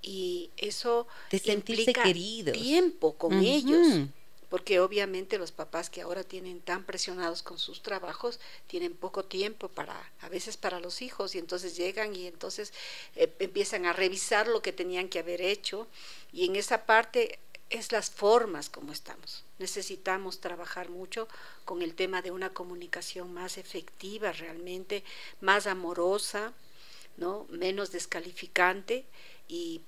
Y eso de implica tiempo con ellos porque obviamente los papás que ahora tienen tan presionados con sus trabajos tienen poco tiempo para a veces para los hijos y entonces llegan y entonces eh, empiezan a revisar lo que tenían que haber hecho. Y en esa parte es las formas como estamos. Necesitamos trabajar mucho con el tema de una comunicación más efectiva realmente, más amorosa, ¿no? menos descalificante y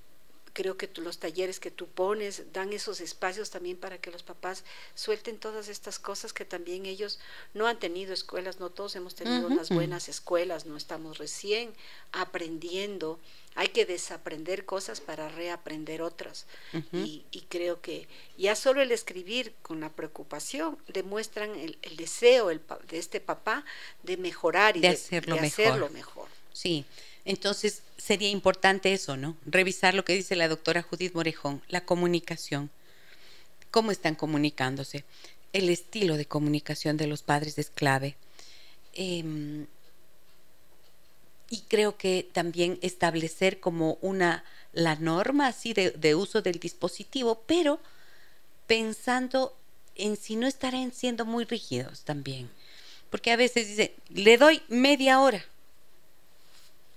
creo que los talleres que tú pones dan esos espacios también para que los papás suelten todas estas cosas que también ellos no han tenido escuelas, no todos hemos tenido unas buenas escuelas, no estamos recién aprendiendo, hay que desaprender cosas para reaprender otras. Y, creo que ya solo el escribir con la preocupación demuestran el, deseo de este papá de mejorar y de, hacerlo, hacerlo mejor. Sí. Entonces sería importante eso, ¿no? Revisar lo que dice la doctora Judith Morejón, la comunicación. ¿Cómo están comunicándose? El estilo de comunicación de los padres es clave. Em, y creo que también establecer como una la norma así de, de uso del dispositivo, pero pensando en si no estarán siendo muy rígidos también. Porque a veces dice, le doy media hora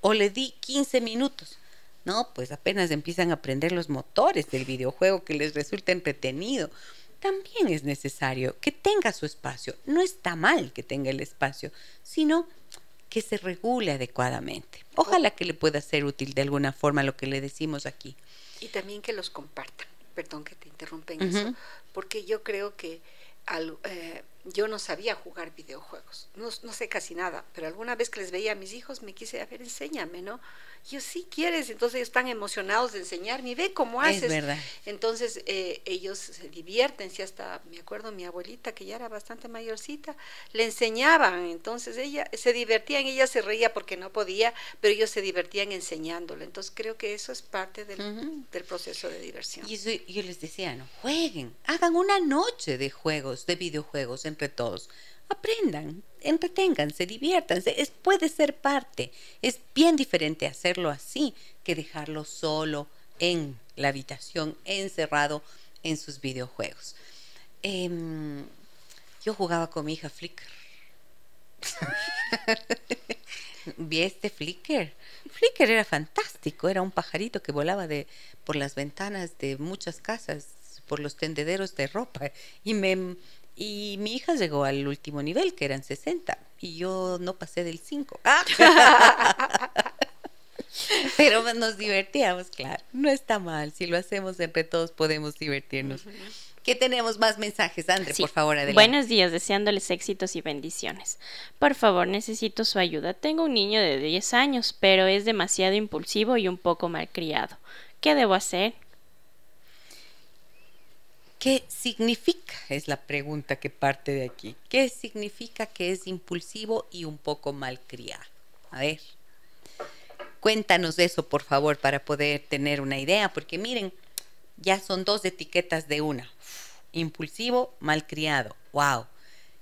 o le di 15 minutos. No, pues apenas empiezan a aprender los motores del videojuego que les resulta entretenido. También es necesario que tenga su espacio. No está mal que tenga el espacio, sino que se regule adecuadamente. Ojalá que le pueda ser útil de alguna forma lo que le decimos aquí. Y también que los compartan. Perdón que te interrumpen eso, porque yo creo que al, eh, yo no sabía jugar videojuegos, no, no, sé casi nada, pero alguna vez que les veía a mis hijos me quise, a ver, enséñame, ¿no? Yo sí quieres, entonces ellos están emocionados de enseñarme, ve cómo haces. Es verdad. Entonces eh, ellos se divierten, si hasta, me acuerdo, mi abuelita, que ya era bastante mayorcita, le enseñaban, entonces ella se divertían, ella se reía porque no podía, pero ellos se divertían enseñándole. Entonces creo que eso es parte del, del proceso de diversión. Y eso, yo les decía, no, jueguen, hagan una noche de juegos, de videojuegos entre todos aprendan, entreténganse, diviértanse. Es, puede ser parte. Es bien diferente hacerlo así que dejarlo solo en la habitación, encerrado en sus videojuegos. Em, yo jugaba con mi hija Flickr. Vi este Flickr. Flickr era fantástico, era un pajarito que volaba de, por las ventanas de muchas casas, por los tendederos de ropa, y me, y mi hija llegó al último nivel, que eran 60, y yo no pasé del 5. Pero nos divertíamos, claro. No está mal. Si lo hacemos entre todos, podemos divertirnos. ¿Qué tenemos más mensajes, André? Por favor, adelante. Buenos días, deseándoles éxitos y bendiciones. Por favor, necesito su ayuda. Tengo un niño de 10 años, pero es demasiado impulsivo y un poco malcriado. ¿Qué debo hacer? ¿Qué significa? Es la pregunta que parte de aquí. ¿Qué significa que es impulsivo y un poco malcriado? A ver, cuéntanos eso, por favor, para poder tener una idea, porque miren, ya son dos etiquetas de una. Impulsivo, malcriado. ¡Wow!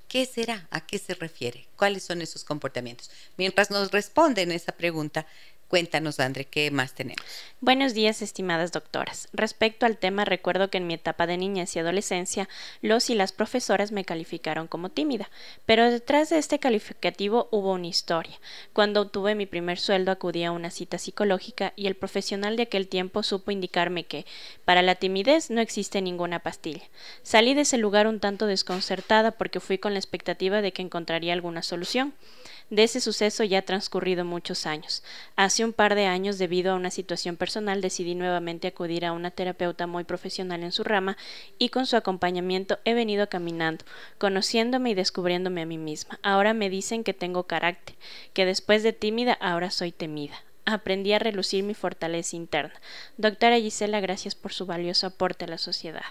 ¿Qué será? ¿A qué se refiere? ¿Cuáles son esos comportamientos? Mientras nos responden esa pregunta, Cuéntanos, André, ¿qué más tenemos? Buenos días, estimadas doctoras. Respecto al tema, recuerdo que en mi etapa de niñez y adolescencia, los y las profesoras me calificaron como tímida, pero detrás de este calificativo hubo una historia. Cuando obtuve mi primer sueldo acudí a una cita psicológica y el profesional de aquel tiempo supo indicarme que, para la timidez, no existe ninguna pastilla. Salí de ese lugar un tanto desconcertada porque fui con la expectativa de que encontraría alguna solución. De ese suceso ya ha transcurrido muchos años. Hace un par de años, debido a una situación personal, decidí nuevamente acudir a una terapeuta muy profesional en su rama y con su acompañamiento he venido caminando, conociéndome y descubriéndome a mí misma. Ahora me dicen que tengo carácter, que después de tímida ahora soy temida. Aprendí a relucir mi fortaleza interna. Doctora Gisela, gracias por su valioso aporte a la sociedad.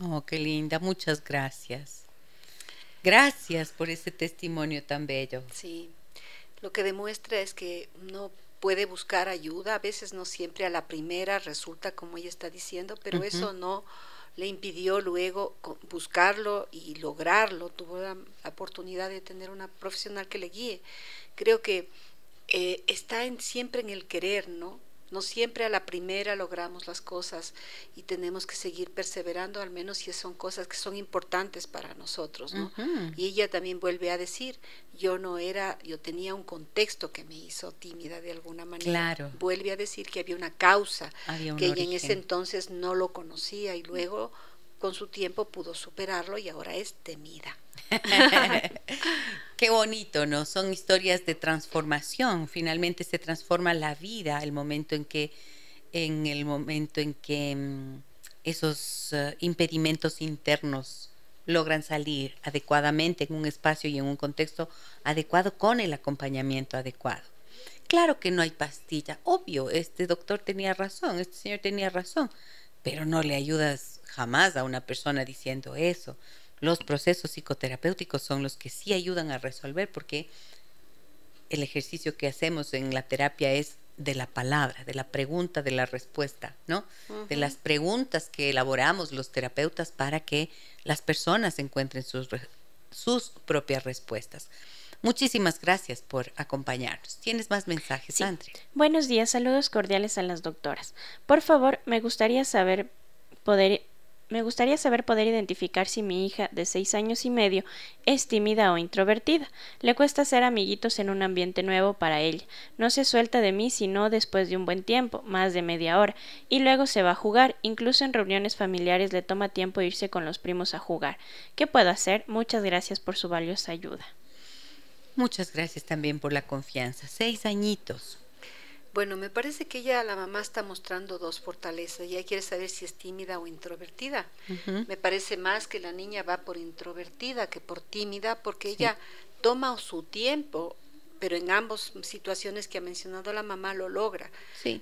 Oh, qué linda, muchas gracias. Gracias por ese testimonio tan bello. Sí, lo que demuestra es que uno puede buscar ayuda, a veces no siempre a la primera resulta como ella está diciendo, pero eso no le impidió luego buscarlo y lograrlo. Tuvo la oportunidad de tener una profesional que le guíe. Creo que eh, está en, siempre en el querer, ¿no? No siempre a la primera logramos las cosas y tenemos que seguir perseverando, al menos si son cosas que son importantes para nosotros, ¿no? Y ella también vuelve a decir, yo no era, yo tenía un contexto que me hizo tímida de alguna manera. Claro. Vuelve a decir que había una causa, que ella en ese entonces no lo conocía y luego con su tiempo pudo superarlo y ahora es temida. Qué bonito, ¿no? Son historias de transformación. Finalmente se transforma la vida el momento en que, en el momento en que mm, esos eh, impedimentos internos logran salir adecuadamente en un espacio y en un contexto adecuado con el acompañamiento adecuado. Claro que no hay pastilla, obvio, este doctor tenía razón, este señor tenía razón, pero no le ayudas jamás a una persona diciendo eso los procesos psicoterapéuticos son los que sí ayudan a resolver porque el ejercicio que hacemos en la terapia es de la palabra, de la pregunta, de la respuesta, ¿no? De las preguntas que elaboramos los terapeutas para que las personas encuentren sus, sus propias respuestas. Muchísimas gracias por acompañarnos. ¿Tienes más mensajes, sí. Buenos días, saludos cordiales a las doctoras. Por favor, me gustaría saber poder me gustaría saber poder identificar si mi hija de seis años y medio es tímida o introvertida. Le cuesta hacer amiguitos en un ambiente nuevo para ella. No se suelta de mí sino después de un buen tiempo, más de media hora, y luego se va a jugar. Incluso en reuniones familiares le toma tiempo irse con los primos a jugar. ¿Qué puedo hacer? Muchas gracias por su valiosa ayuda. Muchas gracias también por la confianza. Seis añitos. Bueno, me parece que ella, la mamá, está mostrando dos fortalezas. Ella quiere saber si es tímida o introvertida. Me parece más que la niña va por introvertida que por tímida, porque ella toma su tiempo, pero en ambas situaciones que ha mencionado la mamá lo logra.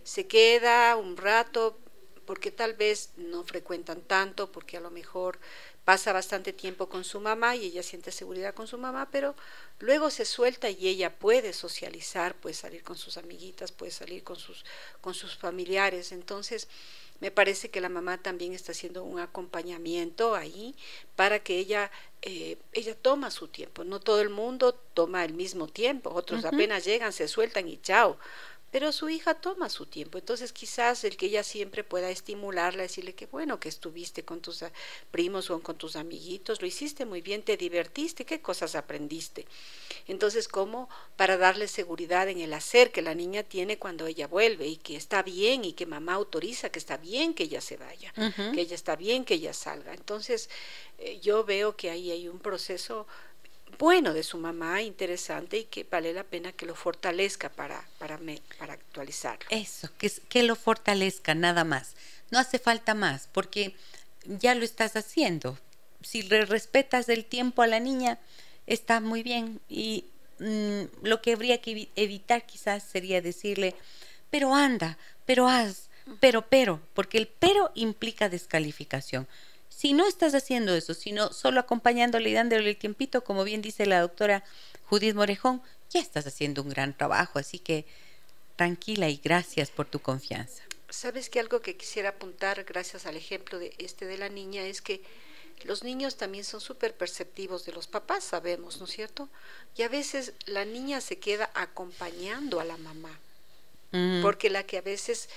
Se queda un rato, porque tal vez no frecuentan tanto, porque a lo mejor pasa bastante tiempo con su mamá y ella siente seguridad con su mamá, pero luego se suelta y ella puede socializar, puede salir con sus amiguitas, puede salir con sus, con sus familiares. Entonces, me parece que la mamá también está haciendo un acompañamiento ahí para que ella, eh, ella toma su tiempo. No todo el mundo toma el mismo tiempo, otros apenas llegan, se sueltan y chao pero su hija toma su tiempo. Entonces quizás el que ella siempre pueda estimularla, decirle que bueno que estuviste con tus primos o con tus amiguitos, lo hiciste muy bien, te divertiste, qué cosas aprendiste. Entonces, ¿cómo para darle seguridad en el hacer que la niña tiene cuando ella vuelve y que está bien y que mamá autoriza que está bien que ella se vaya, que ella está bien que ella salga? Entonces, eh, yo veo que ahí hay un proceso bueno de su mamá, interesante y que vale la pena que lo fortalezca para, para, para actualizarlo. Eso, que, que lo fortalezca nada más. No hace falta más, porque ya lo estás haciendo. Si le respetas el tiempo a la niña, está muy bien. Y mm, lo que habría que evitar quizás sería decirle, pero anda, pero haz, pero, pero, porque el pero implica descalificación. Si no estás haciendo eso, sino solo acompañándole y dándole el tiempito, como bien dice la doctora Judith Morejón, ya estás haciendo un gran trabajo. Así que tranquila y gracias por tu confianza. Sabes que algo que quisiera apuntar, gracias al ejemplo de este de la niña, es que los niños también son súper perceptivos de los papás, sabemos, ¿no es cierto? Y a veces la niña se queda acompañando a la mamá porque la que a veces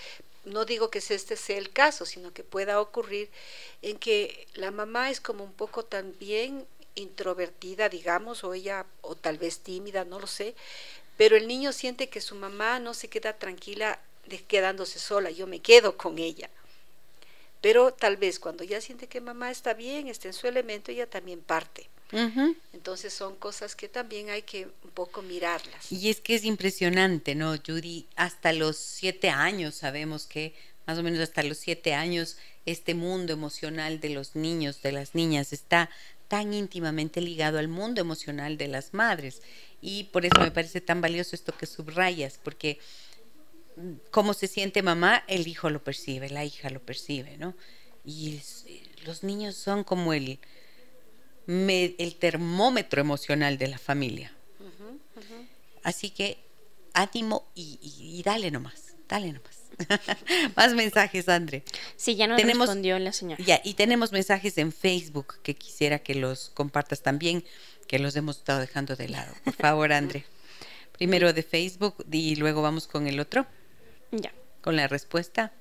no digo que este sea el caso, sino que pueda ocurrir en que la mamá es como un poco también introvertida, digamos, o ella, o tal vez tímida, no lo sé, pero el niño siente que su mamá no se queda tranquila de quedándose sola, yo me quedo con ella. Pero tal vez cuando ya siente que mamá está bien, está en su elemento, ella también parte. Entonces son cosas que también hay que un poco mirarlas. Y es que es impresionante, ¿no, Judy? Hasta los siete años sabemos que, más o menos hasta los siete años, este mundo emocional de los niños, de las niñas, está tan íntimamente ligado al mundo emocional de las madres. Y por eso me parece tan valioso esto que subrayas, porque mm, cómo se siente mamá, el hijo lo percibe, la hija lo percibe, ¿no? Y los niños son como el, el termómetro emocional de la familia. Así que ánimo y, dale nomás, dale nomás. Más mensajes, André. Sí, ya nos tenemos, respondió la señora. Ya, y tenemos mensajes en Facebook que quisiera que los compartas también, que los hemos estado dejando de lado. Por favor, André. Primero de Facebook y luego vamos con el otro. Ya. Con la respuesta.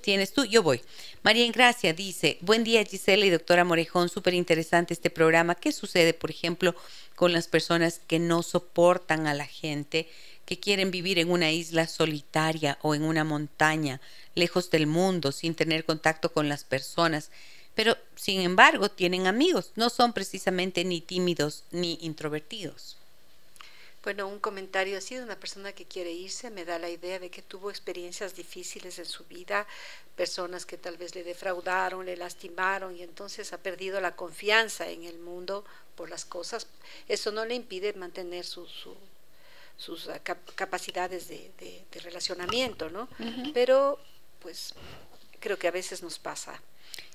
¿Tienes tú? Yo voy. María Ingracia dice, buen día Gisela y doctora Morejón, súper interesante este programa. ¿Qué sucede, por ejemplo, con las personas que no soportan a la gente, que quieren vivir en una isla solitaria o en una montaña, lejos del mundo, sin tener contacto con las personas? Pero, sin embargo, tienen amigos, no son precisamente ni tímidos ni introvertidos. Bueno, un comentario así de una persona que quiere irse me da la idea de que tuvo experiencias difíciles en su vida, personas que tal vez le defraudaron, le lastimaron y entonces ha perdido la confianza en el mundo por las cosas. Eso no le impide mantener sus ah, capacidades de, relacionamiento, ¿no? Pero, pues, creo que a veces nos pasa.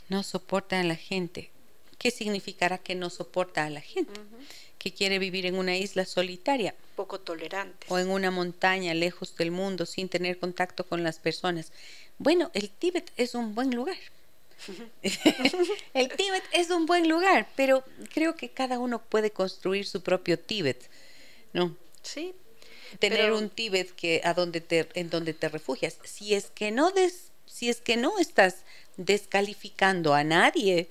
No soporta a la gente. ¿Qué significará que no soporta a la gente? Que quiere vivir en una isla solitaria. Poco tolerante. O en una montaña lejos del mundo sin tener contacto con las personas. Bueno, el Tíbet es un buen lugar. el Tíbet es un buen lugar, pero creo que cada uno puede construir su propio Tíbet, ¿no? Sí. Tener un Tíbet que a donde te, en donde te refugias. Si es que no des, si es que no estás descalificando a nadie,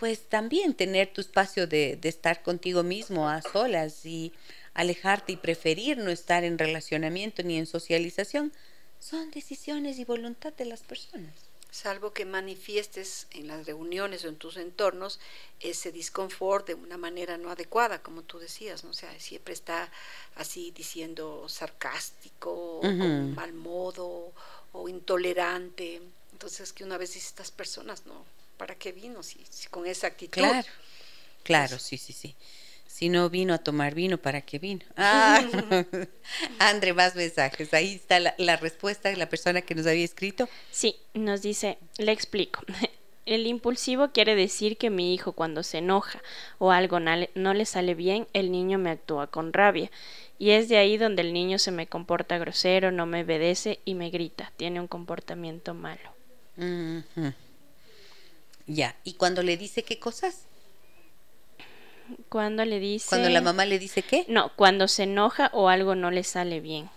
pues también tener tu espacio de, estar contigo mismo a solas y alejarte y preferir no estar en relacionamiento ni en socialización, son decisiones y voluntad de las personas. Salvo que manifiestes en las reuniones o en tus entornos ese disconfort de una manera no adecuada, como tú decías, ¿no? O sea, siempre está así diciendo sarcástico, o con mal modo, o intolerante. Entonces, que una vez estas personas no, ¿para qué vino si, con esa actitud? Claro, claro, sí, sí, sí. Si no vino a tomar vino, ¿para qué vino? Ah, André, más mensajes. Ahí está la, respuesta de la persona que nos había escrito. Sí, nos dice, le explico. El impulsivo quiere decir que mi hijo cuando se enoja o algo no le sale bien, el niño me actúa con rabia. Y es de ahí donde el niño se me comporta grosero, no me obedece y me grita. Tiene un comportamiento malo. Ya, ¿y cuando le dice qué cosas? Cuando le dice... Cuando la mamá le dice qué? No, cuando se enoja o algo no le sale bien.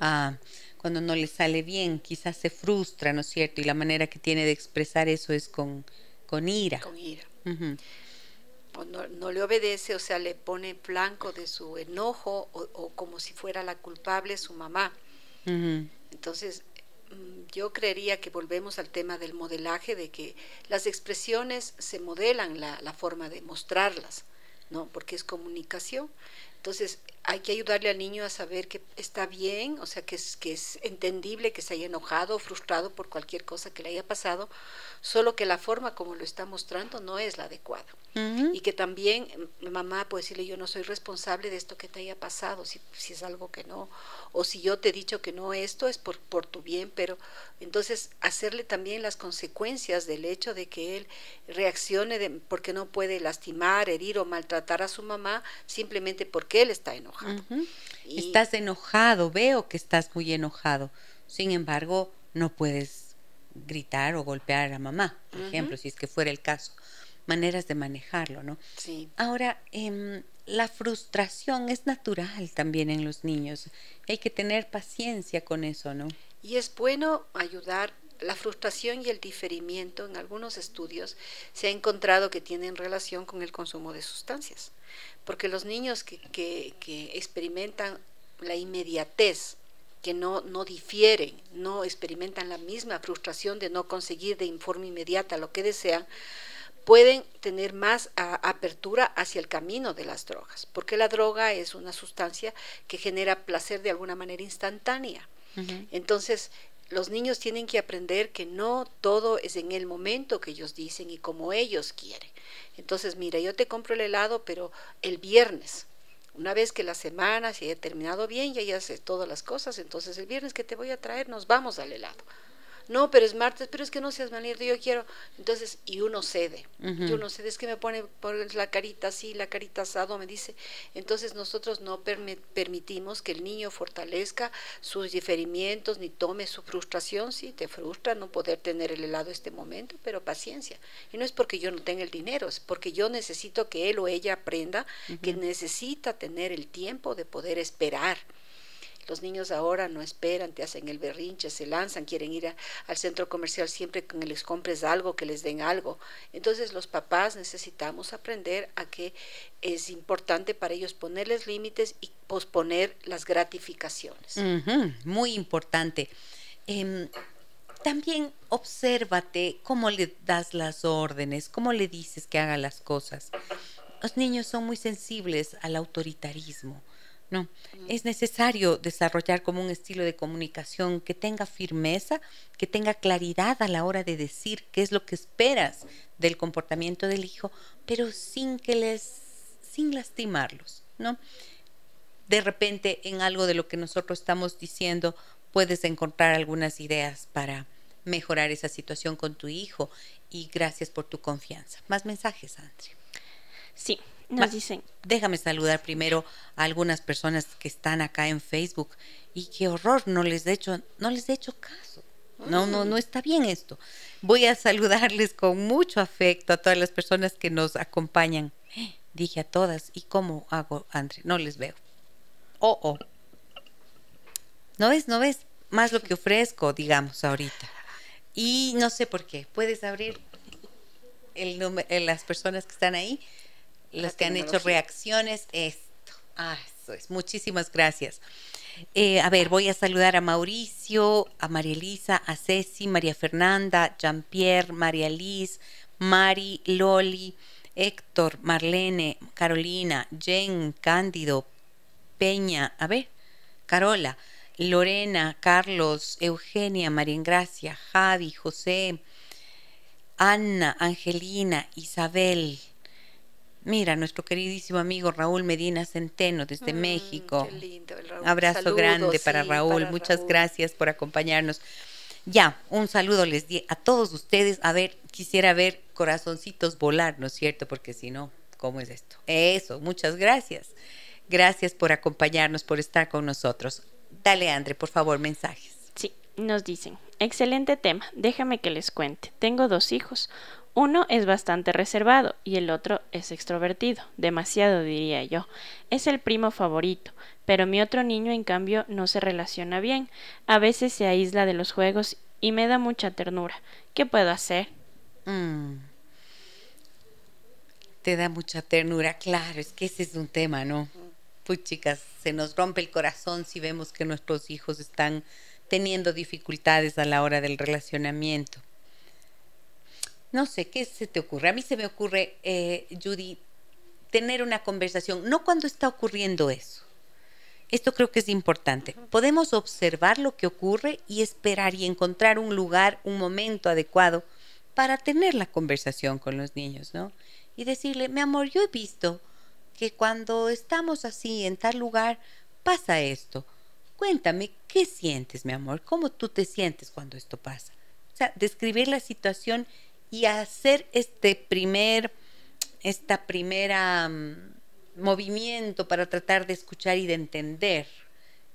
Ah, cuando no le sale bien, quizás se frustra, ¿no es cierto? Y la manera que tiene de expresar eso es con, con ira. Con ira. o no, le obedece, o sea, le pone blanco de su enojo o, como si fuera la culpable su mamá. Entonces, Mm, yo creería que volvemos al tema del modelaje, de que las expresiones se modelan la, la forma de mostrarlas, ¿no? Porque es comunicación. Entonces, hay que ayudarle al niño a saber que está bien, o sea, que es, que es entendible que se haya enojado o frustrado por cualquier cosa que le haya pasado, solo que la forma como lo está mostrando no es la adecuada. Y que también mm, mamá puede decirle, yo no soy responsable de esto que te haya pasado, si, si es algo que no, o si yo te he dicho que no, esto es por, por tu bien, pero entonces hacerle también las consecuencias del hecho de que él reaccione de, porque no puede lastimar, herir o maltratar a su mamá simplemente porque él está enojado. Estás enojado, veo que estás muy enojado, sin embargo, no puedes gritar o golpear a mamá, por ejemplo, si es que fuera el caso. maneras de manejarlo, ¿no? Sí. Ahora, em, la frustración es natural también en los niños. Hay que tener paciencia con eso, ¿no? Y es bueno ayudar la frustración y el diferimiento en algunos estudios se ha encontrado que tienen relación con el consumo de sustancias, porque los niños que, que, que experimentan la inmediatez, que no, no difieren, no experimentan la misma frustración de no conseguir de forma inmediata lo que desean, pueden tener más apertura hacia el camino de las drogas, porque la droga es una sustancia que genera placer de alguna manera instantánea. Entonces, los niños tienen que aprender que no todo es en el momento que ellos dicen y como ellos quieren. Entonces, mira, yo te compro el helado, pero el viernes, una vez que la semana se haya terminado bien, ya haces todas las cosas, entonces el viernes que te voy a traer nos vamos al helado no, pero es martes, pero es que no seas maldito, yo quiero. Entonces, y uno cede, y uno cede, es que me pone por la carita así, la carita asado, me dice. Entonces, nosotros no permitimos que el niño fortalezca sus diferimientos ni tome su frustración. Sí, te frustra no poder tener el helado este momento, pero paciencia. Y no es porque yo no tenga el dinero, es porque yo necesito que él o ella aprenda que necesita tener el tiempo de poder esperar los niños ahora no esperan, te hacen el berrinche, se lanzan, quieren ir al centro comercial siempre que les compres algo, que les den algo. Entonces los papás necesitamos aprender a que es importante para ellos ponerles límites y posponer las gratificaciones. muy importante. Em, también obsérvate cómo le das las órdenes, cómo le dices que haga las cosas. Los niños son muy sensibles al autoritarismo. No, es necesario desarrollar como un estilo de comunicación que tenga firmeza, que tenga claridad a la hora de decir qué es lo que esperas del comportamiento del hijo, pero sin que les, sin lastimarlos, ¿no? De repente en algo de lo que nosotros estamos diciendo puedes encontrar algunas ideas para mejorar esa situación con tu hijo y gracias por tu confianza. Más mensajes, Andrea. Sí, nos dicen. Déjame saludar primero a algunas personas que están acá en Facebook y qué horror, no les he hecho, no les he hecho caso. No, no, no está bien esto. Voy a saludarles con mucho afecto a todas las personas que nos acompañan. Dije a todas, ¿y cómo hago, André? No les veo. Oh, oh. ¿No ves? ¿No ves? Más lo que ofrezco, digamos, ahorita. Y no sé por qué. ¿Puedes abrir el número, las personas que están ahí? Los que han hecho reacciones, esto. Ah, eso es. Muchísimas gracias. Eh, a ver, voy a saludar a Mauricio, a María Elisa, a Ceci, María Fernanda, Jean-Pierre, María Liz, Mari, Loli, Héctor, Marlene, Carolina, Jen, Cándido, Peña, a ver, Carola, Lorena, Carlos, Eugenia, María Ingracia, Javi, José, Ana, Angelina, Isabel, Mira, nuestro queridísimo amigo Raúl Medina Centeno desde mm, México. Qué lindo, Abrazo grande para Raúl. Muchas gracias por acompañarnos. Ya, un saludo les di a todos ustedes. A ver, quisiera ver corazoncitos volar, ¿no es cierto? Porque si no, ¿cómo es esto? Eso, muchas gracias. Gracias por acompañarnos, por estar con nosotros. Dale, Andre, por favor, mensajes. Sí, nos dicen, excelente tema, déjame que les cuente. Tengo dos hijos, uno es bastante reservado y el otro es extrovertido, demasiado diría yo. Es el primo favorito, pero mi otro niño en cambio no se relaciona bien. A veces se aísla de los juegos y me da mucha ternura. ¿Qué puedo hacer? Mm. Te da mucha ternura, claro, es que ese es un tema, ¿no? Pues chicas, se nos rompe el corazón si vemos que nuestros hijos están teniendo dificultades a la hora del relacionamiento. No sé, ¿qué se te ocurre? A mí se me ocurre, eh, Judy, tener una conversación, no cuando está ocurriendo eso. Esto creo que es importante. Podemos observar lo que ocurre y esperar y encontrar un lugar, un momento adecuado para tener la conversación con los niños, ¿no? Y decirle, mi amor, yo he visto que cuando estamos así en tal lugar pasa esto. Cuéntame, ¿qué sientes, mi amor? ¿Cómo tú te sientes cuando esto pasa? O sea, describir la situación y hacer este primer, esta primera mm, movimiento para tratar de escuchar y de entender.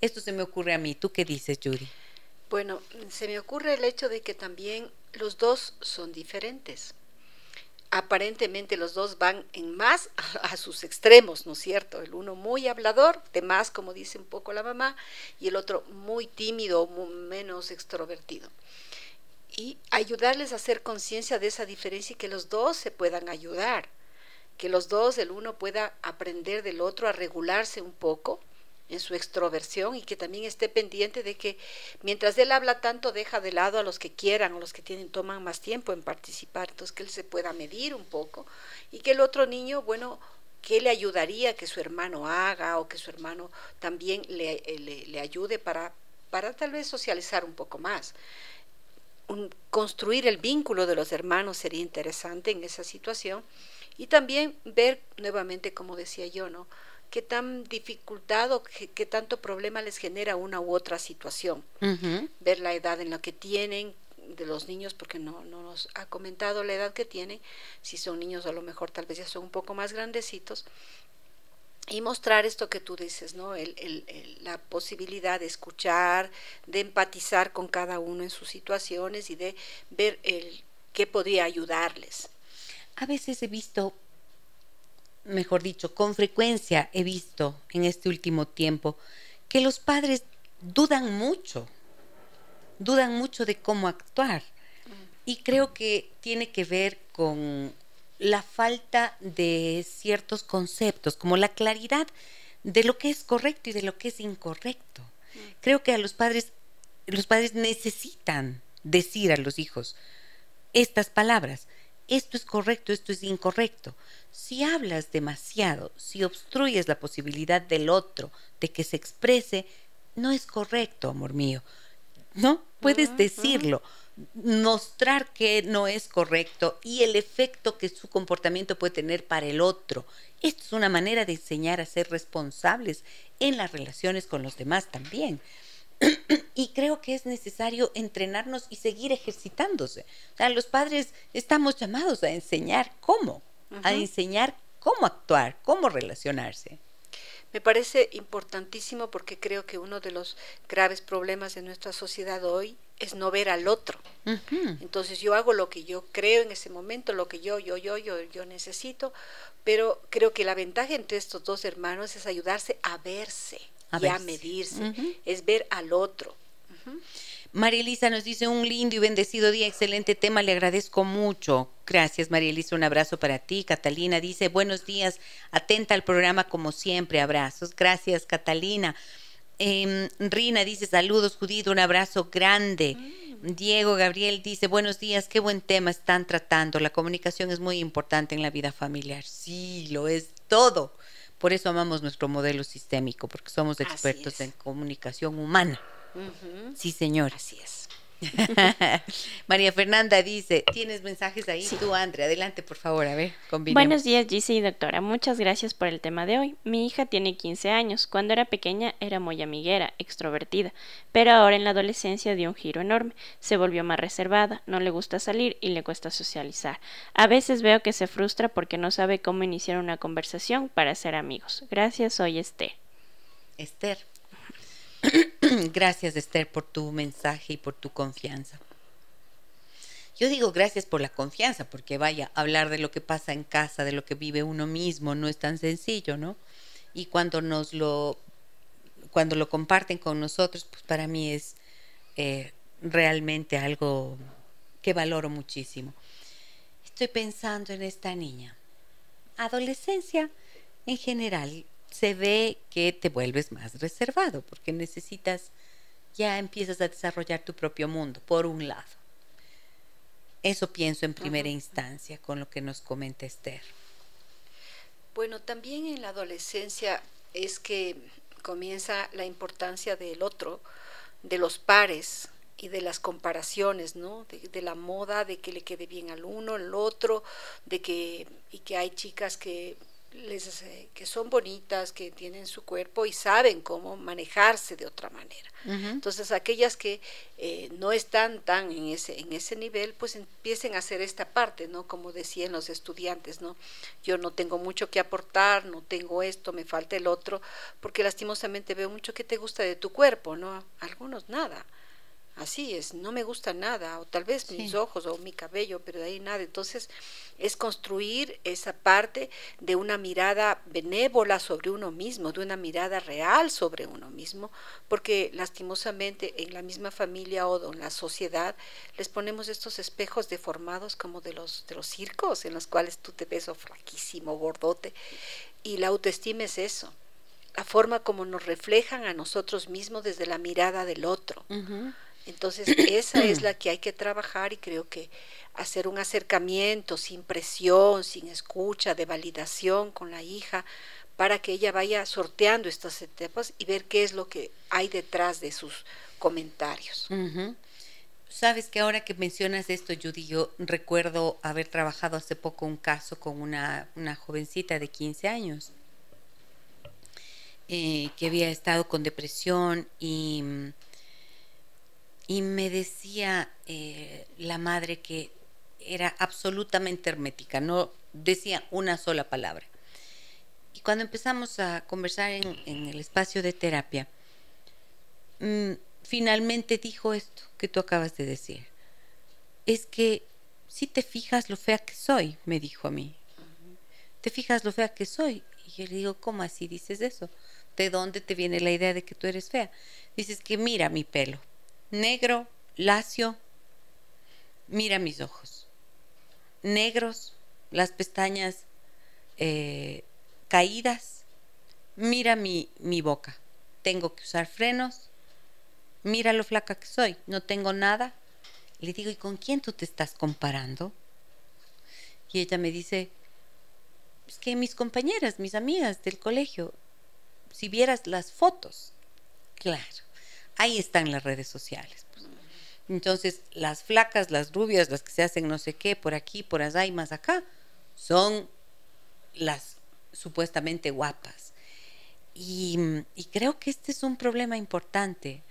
Esto se me ocurre a mí. ¿Tú qué dices, Judy? Bueno, se me ocurre el hecho de que también los dos son diferentes. aparentemente los dos van en más a, sus extremos, ¿no es cierto? El uno muy hablador, de más, como dice un poco la mamá, y el otro muy tímido, menos extrovertido. Y ayudarles a hacer conciencia de esa diferencia y que los dos se puedan ayudar, que los dos, el uno pueda aprender del otro a regularse un poco en su extroversión y que también esté pendiente de que mientras él habla tanto deja de lado a los que quieran o los que tienen toman más tiempo en participar, entonces que él se pueda medir un poco y que el otro niño, bueno, ¿qué le ayudaría que su hermano haga o que su hermano también le, eh, le, ayude para, para tal vez socializar un poco más? Construir el vínculo de los hermanos sería interesante en esa situación y también ver nuevamente, como decía yo, ¿no? qué tan dificultad o qué, tanto problema les genera una u otra situación. Ver la edad en la que tienen de los niños, porque no, no nos ha comentado la edad que tienen, si son niños a lo mejor tal vez ya son un poco más grandecitos, y mostrar esto que tú dices, ¿no? El, el, la posibilidad de escuchar, de empatizar con cada uno en sus situaciones y de ver el qué podría ayudarles. A veces he visto mejor dicho, con frecuencia he visto en este último tiempo que los padres dudan mucho, dudan mucho de cómo actuar. Y creo que tiene que ver con la falta de ciertos conceptos, como la claridad de lo que es correcto y de lo que es incorrecto. Creo que a los padres, los padres necesitan decir a los hijos estas palabras. Esto es correcto, esto es incorrecto. Si hablas demasiado, si obstruyes la posibilidad del otro de que se exprese, no es correcto, amor mío. ¿No? Puedes decirlo, mostrar que no es correcto y el efecto que su comportamiento puede tener para el otro. Esto es una manera de enseñar a ser responsables en las relaciones con los demás también. y creo que es necesario entrenarnos y seguir ejercitándose. O sea, los padres estamos llamados a enseñar cómo a enseñar cómo actuar, cómo relacionarse. Me parece importantísimo porque creo que uno de los graves problemas de nuestra sociedad hoy es no ver al otro. Entonces yo hago lo que yo creo en ese momento, lo que yo, yo, yo, yo, yo necesito, pero creo que la ventaja entre estos dos hermanos es ayudarse a verse y a medirse, es ver al otro. María Elisa nos dice un lindo y bendecido día, excelente tema, le agradezco mucho. Gracias María Elisa, un abrazo para ti. Catalina dice buenos días, atenta al programa como siempre, abrazos. Gracias Catalina. Em, Rina dice saludos Judith, un abrazo grande. Mm. Diego Gabriel dice buenos días, qué buen tema están tratando. La comunicación es muy importante en la vida familiar. Sí, lo es todo. Por eso amamos nuestro modelo sistémico, porque somos expertos en comunicación humana. Sí, señor. Así es. María Fernanda dice, ¿tienes mensajes ahí? Tú, Andre, adelante, por favor, a ver, Buenos días, Gise y doctora. Muchas gracias por el tema de hoy. Mi hija tiene 15 años. Cuando era pequeña era muy amiguera, extrovertida, pero ahora en la adolescencia dio un giro enorme. Se volvió más reservada, no le gusta salir y le cuesta socializar. A veces veo que se frustra porque no sabe cómo iniciar una conversación para ser amigos. Gracias, soy Esther. Esther. gracias Esther por tu mensaje y por tu confianza. Yo digo gracias por la confianza, porque vaya, hablar de lo que pasa en casa, de lo que vive uno mismo, no es tan sencillo, ¿no? Y cuando nos lo, cuando lo comparten con nosotros, pues para mí es eh, realmente algo que valoro muchísimo. Estoy pensando en esta niña. Adolescencia en general se ve que te vuelves más reservado porque necesitas, ya empiezas a desarrollar tu propio mundo, por un lado. Eso pienso en primera instancia con lo que nos comenta Esther. Bueno, también en la adolescencia es que comienza la importancia del otro, de los pares y de las comparaciones, ¿no? De, de, la moda, de que le quede bien al uno, al otro, de que y que hay chicas que les, eh, que son bonitas, que tienen su cuerpo y saben cómo manejarse de otra manera. Entonces, aquellas que eh, no están tan en ese, en ese nivel, pues empiecen a hacer esta parte, ¿no? Como decían los estudiantes, ¿no? Yo no tengo mucho que aportar, no tengo esto, me falta el otro, porque lastimosamente veo mucho que te gusta de tu cuerpo, ¿no? Algunos nada Así es, no me gusta nada, o tal vez mis ojos o mi cabello, pero de ahí nada. Entonces, es construir esa parte de una mirada benévola sobre uno mismo, de una mirada real sobre uno mismo, porque lastimosamente en la misma familia o en la sociedad les ponemos estos espejos deformados como de los, de los circos, en los cuales tú te ves o oh, flaquísimo, gordote, y la autoestima es eso la forma como nos reflejan a nosotros mismos desde la mirada del otro. Entonces, esa es la que hay que trabajar y creo que hacer un acercamiento sin presión, sin escucha, de validación con la hija, para que ella vaya sorteando estas etapas y ver qué es lo que hay detrás de sus comentarios. Sabes que ahora que mencionas esto, Judy, yo recuerdo haber trabajado hace poco un caso con una, jovencita de 15 años eh, que había estado con depresión y, y me decía eh, la madre que era absolutamente hermética, no decía una sola palabra. Y cuando empezamos a conversar en, el espacio de terapia, mm, finalmente dijo esto que tú acabas de decir. Es que si te fijas lo fea que soy, me dijo a mí. ¿Te fijas lo fea que soy? Y yo le digo, ¿cómo así dices eso? ¿De dónde te viene la idea de que tú eres fea? Dices que mira mi pelo, negro, lacio, mira mis ojos, negros, las pestañas eh, caídas, mira mi, mi boca, tengo que usar frenos, mira lo flaca que soy, no tengo nada. Le digo, ¿y con quién tú te estás comparando? Y ella me dice, es que mis compañeras, mis amigas del colegio, si vieras las fotos, claro, ahí están las redes sociales. Pues. Entonces, las flacas, las rubias, las que se hacen no sé qué, por aquí, por allá y más acá, son las supuestamente guapas. Y, creo que este es un problema importante.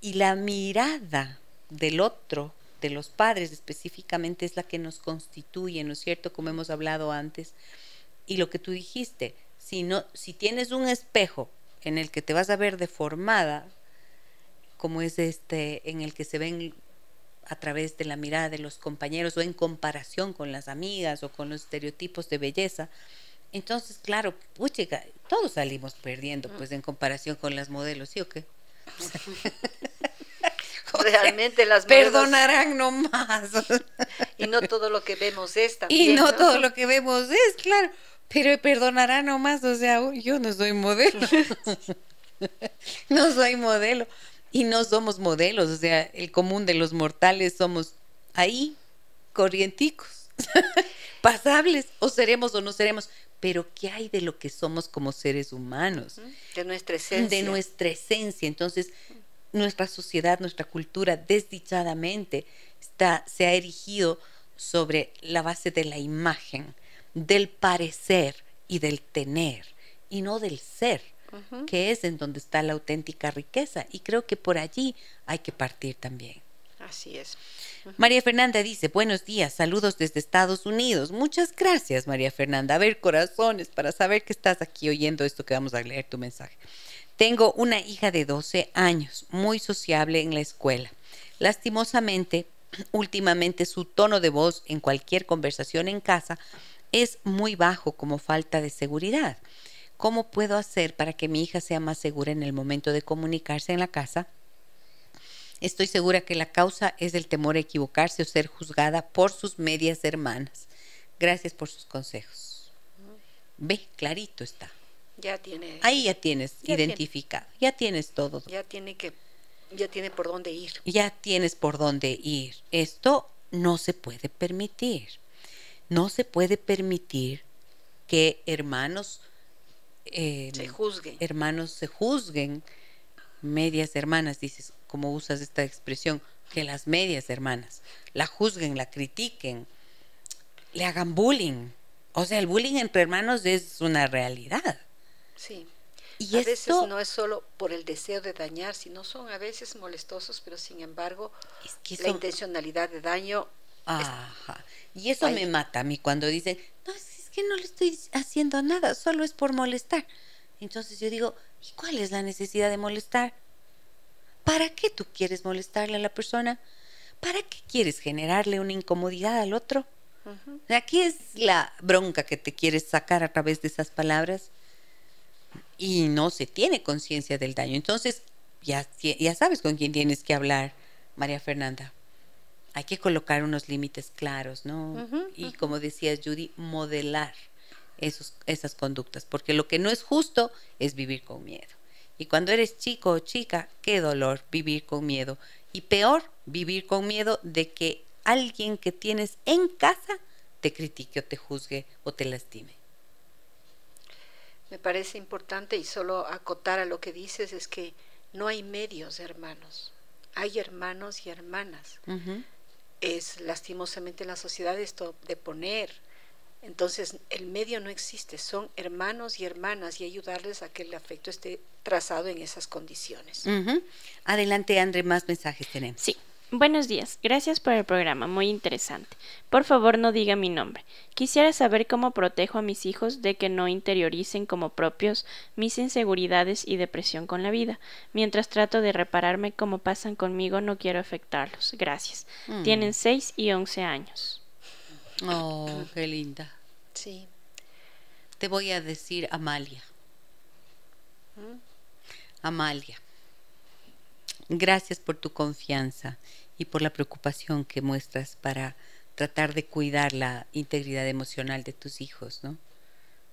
Y la mirada del otro, de los padres específicamente, es la que nos constituye, ¿no es cierto? Como hemos hablado antes. Y lo que tú dijiste, si, si tienes un espejo en el que te vas a ver deformada, como es este, en el que se ven a través de la mirada de los compañeros o en comparación con las amigas o con los estereotipos de belleza, entonces, claro, puchica, todos salimos perdiendo, pues, en comparación con las modelos, ¿sí o qué? Realmente las Perdonarán nomás. y no todo lo que vemos es también. Y no, todo lo que vemos es, claro. Pero perdonará nomás, o sea, yo no soy modelo. no soy modelo. Y no somos modelos, o sea, el común de los mortales somos ahí, corrienticos, pasables, o seremos o no seremos. Pero ¿qué hay de lo que somos como seres humanos? De nuestra esencia. De nuestra esencia. Entonces, nuestra sociedad, nuestra cultura, desdichadamente, está, se ha erigido sobre la base de la imagen del parecer y del tener y no del ser, que es en donde está la auténtica riqueza. Y creo que por allí hay que partir también. Así es. María Fernanda dice, buenos días, saludos desde Estados Unidos. Muchas gracias, María Fernanda. A ver, corazones, para saber que estás aquí oyendo esto que vamos a leer tu mensaje. Tengo una hija de 12 años, muy sociable en la escuela. Lastimosamente, últimamente su tono de voz en cualquier conversación en casa es muy bajo como falta de seguridad. ¿Cómo puedo hacer para que mi hija sea más segura en el momento de comunicarse en la casa? Estoy segura que la causa es el temor a equivocarse o ser juzgada por sus medias hermanas. Gracias por sus consejos. Ve, clarito está. Ya tiene. Ahí ya tienes identificado, ya tienes todo. Ya tiene que, ya tiene por dónde ir. Ya tienes por dónde ir. Esto no se puede permitir. No se puede permitir que hermanos em, se juzguen. Hermanos se juzguen, medias hermanas, dices, como usas esta expresión, que las medias hermanas la juzguen, la critiquen, le hagan bullying. O sea, el bullying entre hermanos es una realidad. Sí. Y a veces no es solo por el deseo de dañar, sino son a veces molestosos, pero sin embargo la intencionalidad de daño Ajá. Y eso me mata a mí cuando dicen, no, es que no le estoy haciendo nada, solo es por molestar. Entonces yo digo, ¿y cuál es la necesidad de molestar? ¿Para qué tú quieres molestarle a la persona? ¿Para qué quieres generarle una incomodidad al otro? Aquí es la bronca que te quieres sacar a través de esas palabras y no se tiene conciencia del daño. Entonces, ya, ya sabes con quién tienes que hablar, María Fernanda. Hay que colocar unos límites claros, ¿no? y como decías, Judy, modelar esos, esas conductas, porque lo que no es justo es vivir con miedo. Y cuando eres chico o chica, qué dolor vivir con miedo. Y peor, vivir con miedo de que alguien que tienes en casa te critique o te juzgue o te lastime. Me parece importante y solo acotar a lo que dices es que no hay medios hermanos, hay hermanos y hermanas. Es lastimosamente en la sociedad esto de poner. Entonces el medio no existe, son hermanos y hermanas y ayudarles a que el afecto esté trazado en esas condiciones. Adelante, André, más mensajes tenemos. Sí, Buenos días, gracias por el programa, muy interesante. Por favor, no diga mi nombre. Quisiera saber cómo protejo a mis hijos de que no interioricen como propios mis inseguridades y depresión con la vida. Mientras trato de repararme como pasan conmigo, no quiero afectarlos. Gracias. Mm. Tienen 6 y 11 años. Oh, qué linda. Sí. Te voy a decir Amalia. ¿Mm? Amalia. Gracias por tu confianza y por la preocupación que muestras para tratar de cuidar la integridad emocional de tus hijos, ¿no?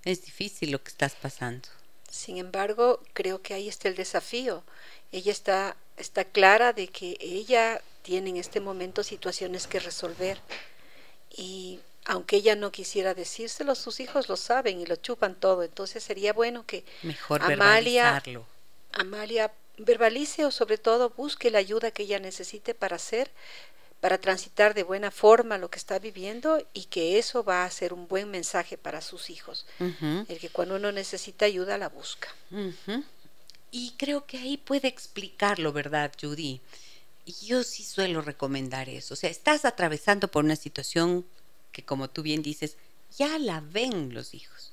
Es difícil lo que estás pasando. Sin embargo, creo que ahí está el desafío. Ella está, está clara de que ella tiene en este momento situaciones que resolver. Y aunque ella no quisiera decírselo, sus hijos lo saben y lo chupan todo. Entonces sería bueno que Mejor Amalia, Amalia verbalice o sobre todo busque la ayuda que ella necesite para hacer, para transitar de buena forma lo que está viviendo y que eso va a ser un buen mensaje para sus hijos. El que cuando uno necesita ayuda la busca. Y creo que ahí puede explicarlo, ¿verdad, Judy? Y yo sí suelo recomendar eso. O sea, estás atravesando por una situación que, como tú bien dices, ya la ven los hijos.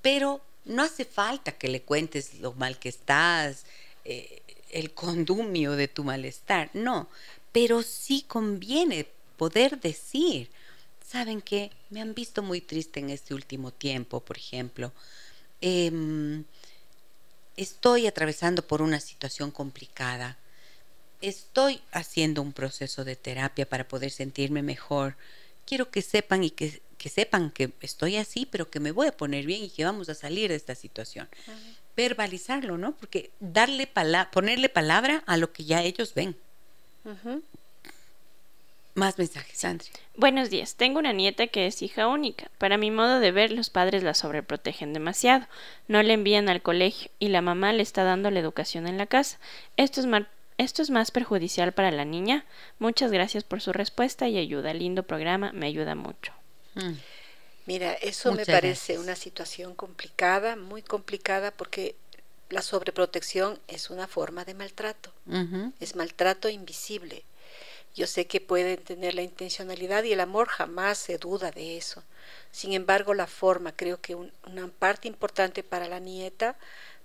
Pero no hace falta que le cuentes lo mal que estás, eh, el condumio de tu malestar, no, pero sí conviene poder decir, ¿saben qué? Me han visto muy triste en este último tiempo, por ejemplo. Em, estoy atravesando por una situación complicada. Estoy haciendo un proceso de terapia para poder sentirme mejor. Quiero que sepan y que, sepan que estoy así, pero que me voy a poner bien y que vamos a salir de esta situación verbalizarlo, ¿no? Porque darle ponerle palabra a lo que ya ellos ven. Más mensajes, Sandri. Buenos días. Tengo una nieta que es hija única. Para mi modo de ver, los padres la sobreprotegen demasiado. No le envían al colegio y la mamá le está dando la educación en la casa. Esto es, esto es más perjudicial para la niña. Muchas gracias por su respuesta y ayuda. Lindo programa, me ayuda mucho. Mm. Mira, eso me parece una situación complicada, muy complicada, porque la sobreprotección es una forma de maltrato, es maltrato invisible. Yo sé que pueden tener la intencionalidad y el amor jamás se duda de eso. Sin embargo, la forma, creo que una parte importante para la nieta,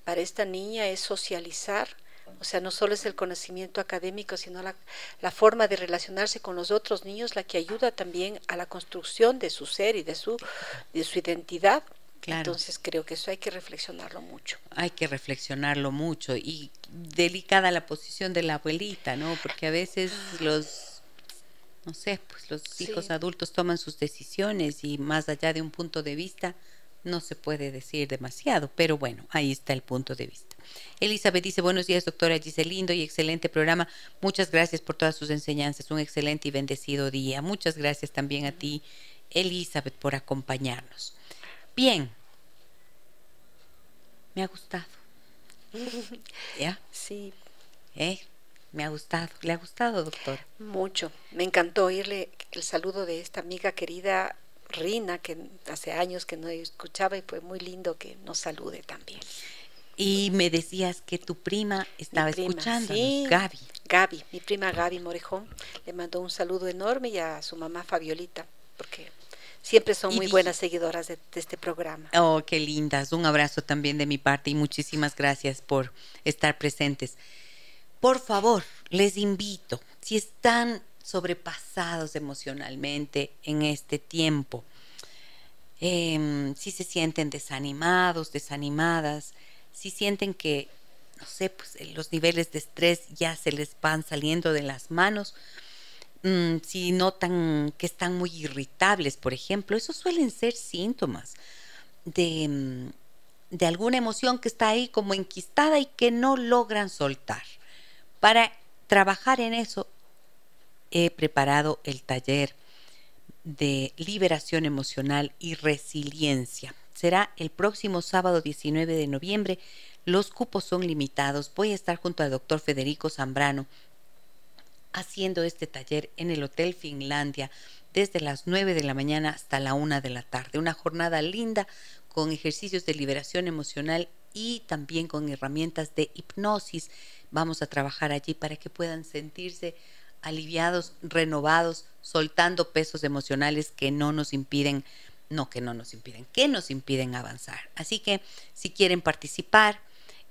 para esta niña, es socializar o sea, no solo es el conocimiento académico, sino la, forma de relacionarse con los otros niños la que ayuda también a la construcción de su ser y de su, de su identidad. Entonces creo que eso hay que reflexionarlo mucho. Hay que reflexionarlo mucho y delicada la posición de la abuelita, ¿no? Porque a veces los, no sé, pues los hijos adultos toman sus decisiones y más allá de un punto de vista no se puede decir demasiado, pero bueno, ahí está el punto de vista. Elizabeth dice, buenos días, doctora lindo y excelente programa. Muchas gracias por todas sus enseñanzas. Un excelente y bendecido día. Muchas gracias también a ti, Elizabeth, por acompañarnos. Bien. Me ha gustado. ¿Ya? Sí. ¿Eh? Me ha gustado. ¿Le ha gustado, doctor? Mucho. Me encantó oírle el saludo de esta amiga querida Rina, que hace años que no escuchaba y fue muy lindo que nos salude también. Y me decías que tu prima estaba escuchando, Gaby. Gaby, mi prima Gaby Morejón, le mandó un saludo enorme y a su mamá Fabiolita, porque siempre son muy buenas seguidoras de, este programa. Oh, qué lindas. Un abrazo también de mi parte y muchísimas gracias por estar presentes. por favor, les invito, si están sobrepasados emocionalmente en este tiempo, em, si se sienten desanimados, desanimadas, si sienten que, no sé, pues los niveles de estrés ya se les van saliendo de las manos, mm, si notan que están muy irritables, por ejemplo, esos suelen ser síntomas de, mm, de alguna emoción que está ahí como enquistada y que no logran soltar. Para trabajar en eso he preparado el taller de liberación emocional y resiliencia. Será el próximo sábado 19 de noviembre. Los cupos son limitados. Voy a estar junto al doctor Federico Zambrano haciendo este taller en el Hotel Finlandia desde las 9 de la mañana hasta la 1 de la tarde. Una jornada linda con ejercicios de liberación emocional y también con herramientas de hipnosis. Vamos a trabajar allí para que puedan sentirse aliviados, renovados, soltando pesos emocionales que no nos impiden, no que no nos impiden, que nos impiden avanzar. Así que si quieren participar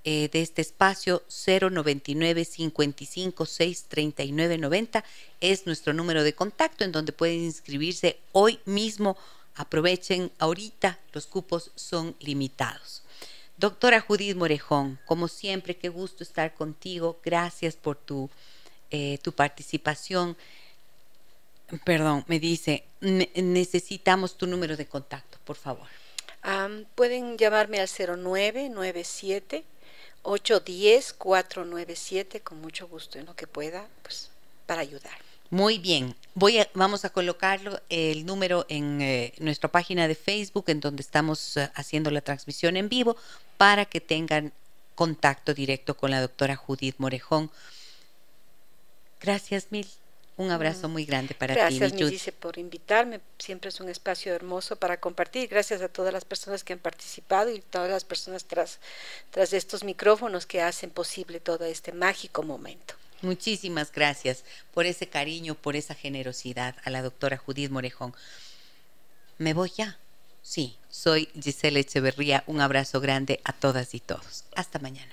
eh, de este espacio, 099 55 6 39 90 es nuestro número de contacto en donde pueden inscribirse hoy mismo. Aprovechen ahorita, los cupos son limitados. Doctora Judith Morejón, como siempre, qué gusto estar contigo. Gracias por tu eh, tu participación. Perdón, me dice, necesitamos tu número de contacto, por favor. pueden llamarme al 0997 810 497 con mucho gusto en lo que pueda, pues para ayudar. Muy bien, voy a, vamos a colocarlo el número en eh, nuestra página de Facebook, en donde estamos eh, haciendo la transmisión en vivo, para que tengan contacto directo con la doctora Judith Morejón Gracias mil. Un abrazo muy grande para ti. Gracias, me dice, por invitarme. Siempre es un espacio hermoso para compartir. Gracias a todas las personas que han participado y todas las personas tras, tras estos micrófonos que hacen posible todo este mágico momento. Muchísimas gracias por ese cariño, por esa generosidad a la doctora Judith Morejón. ¿Me voy ya? Sí, soy Giselle Echeverría. Un abrazo grande a todas y todos. Hasta mañana.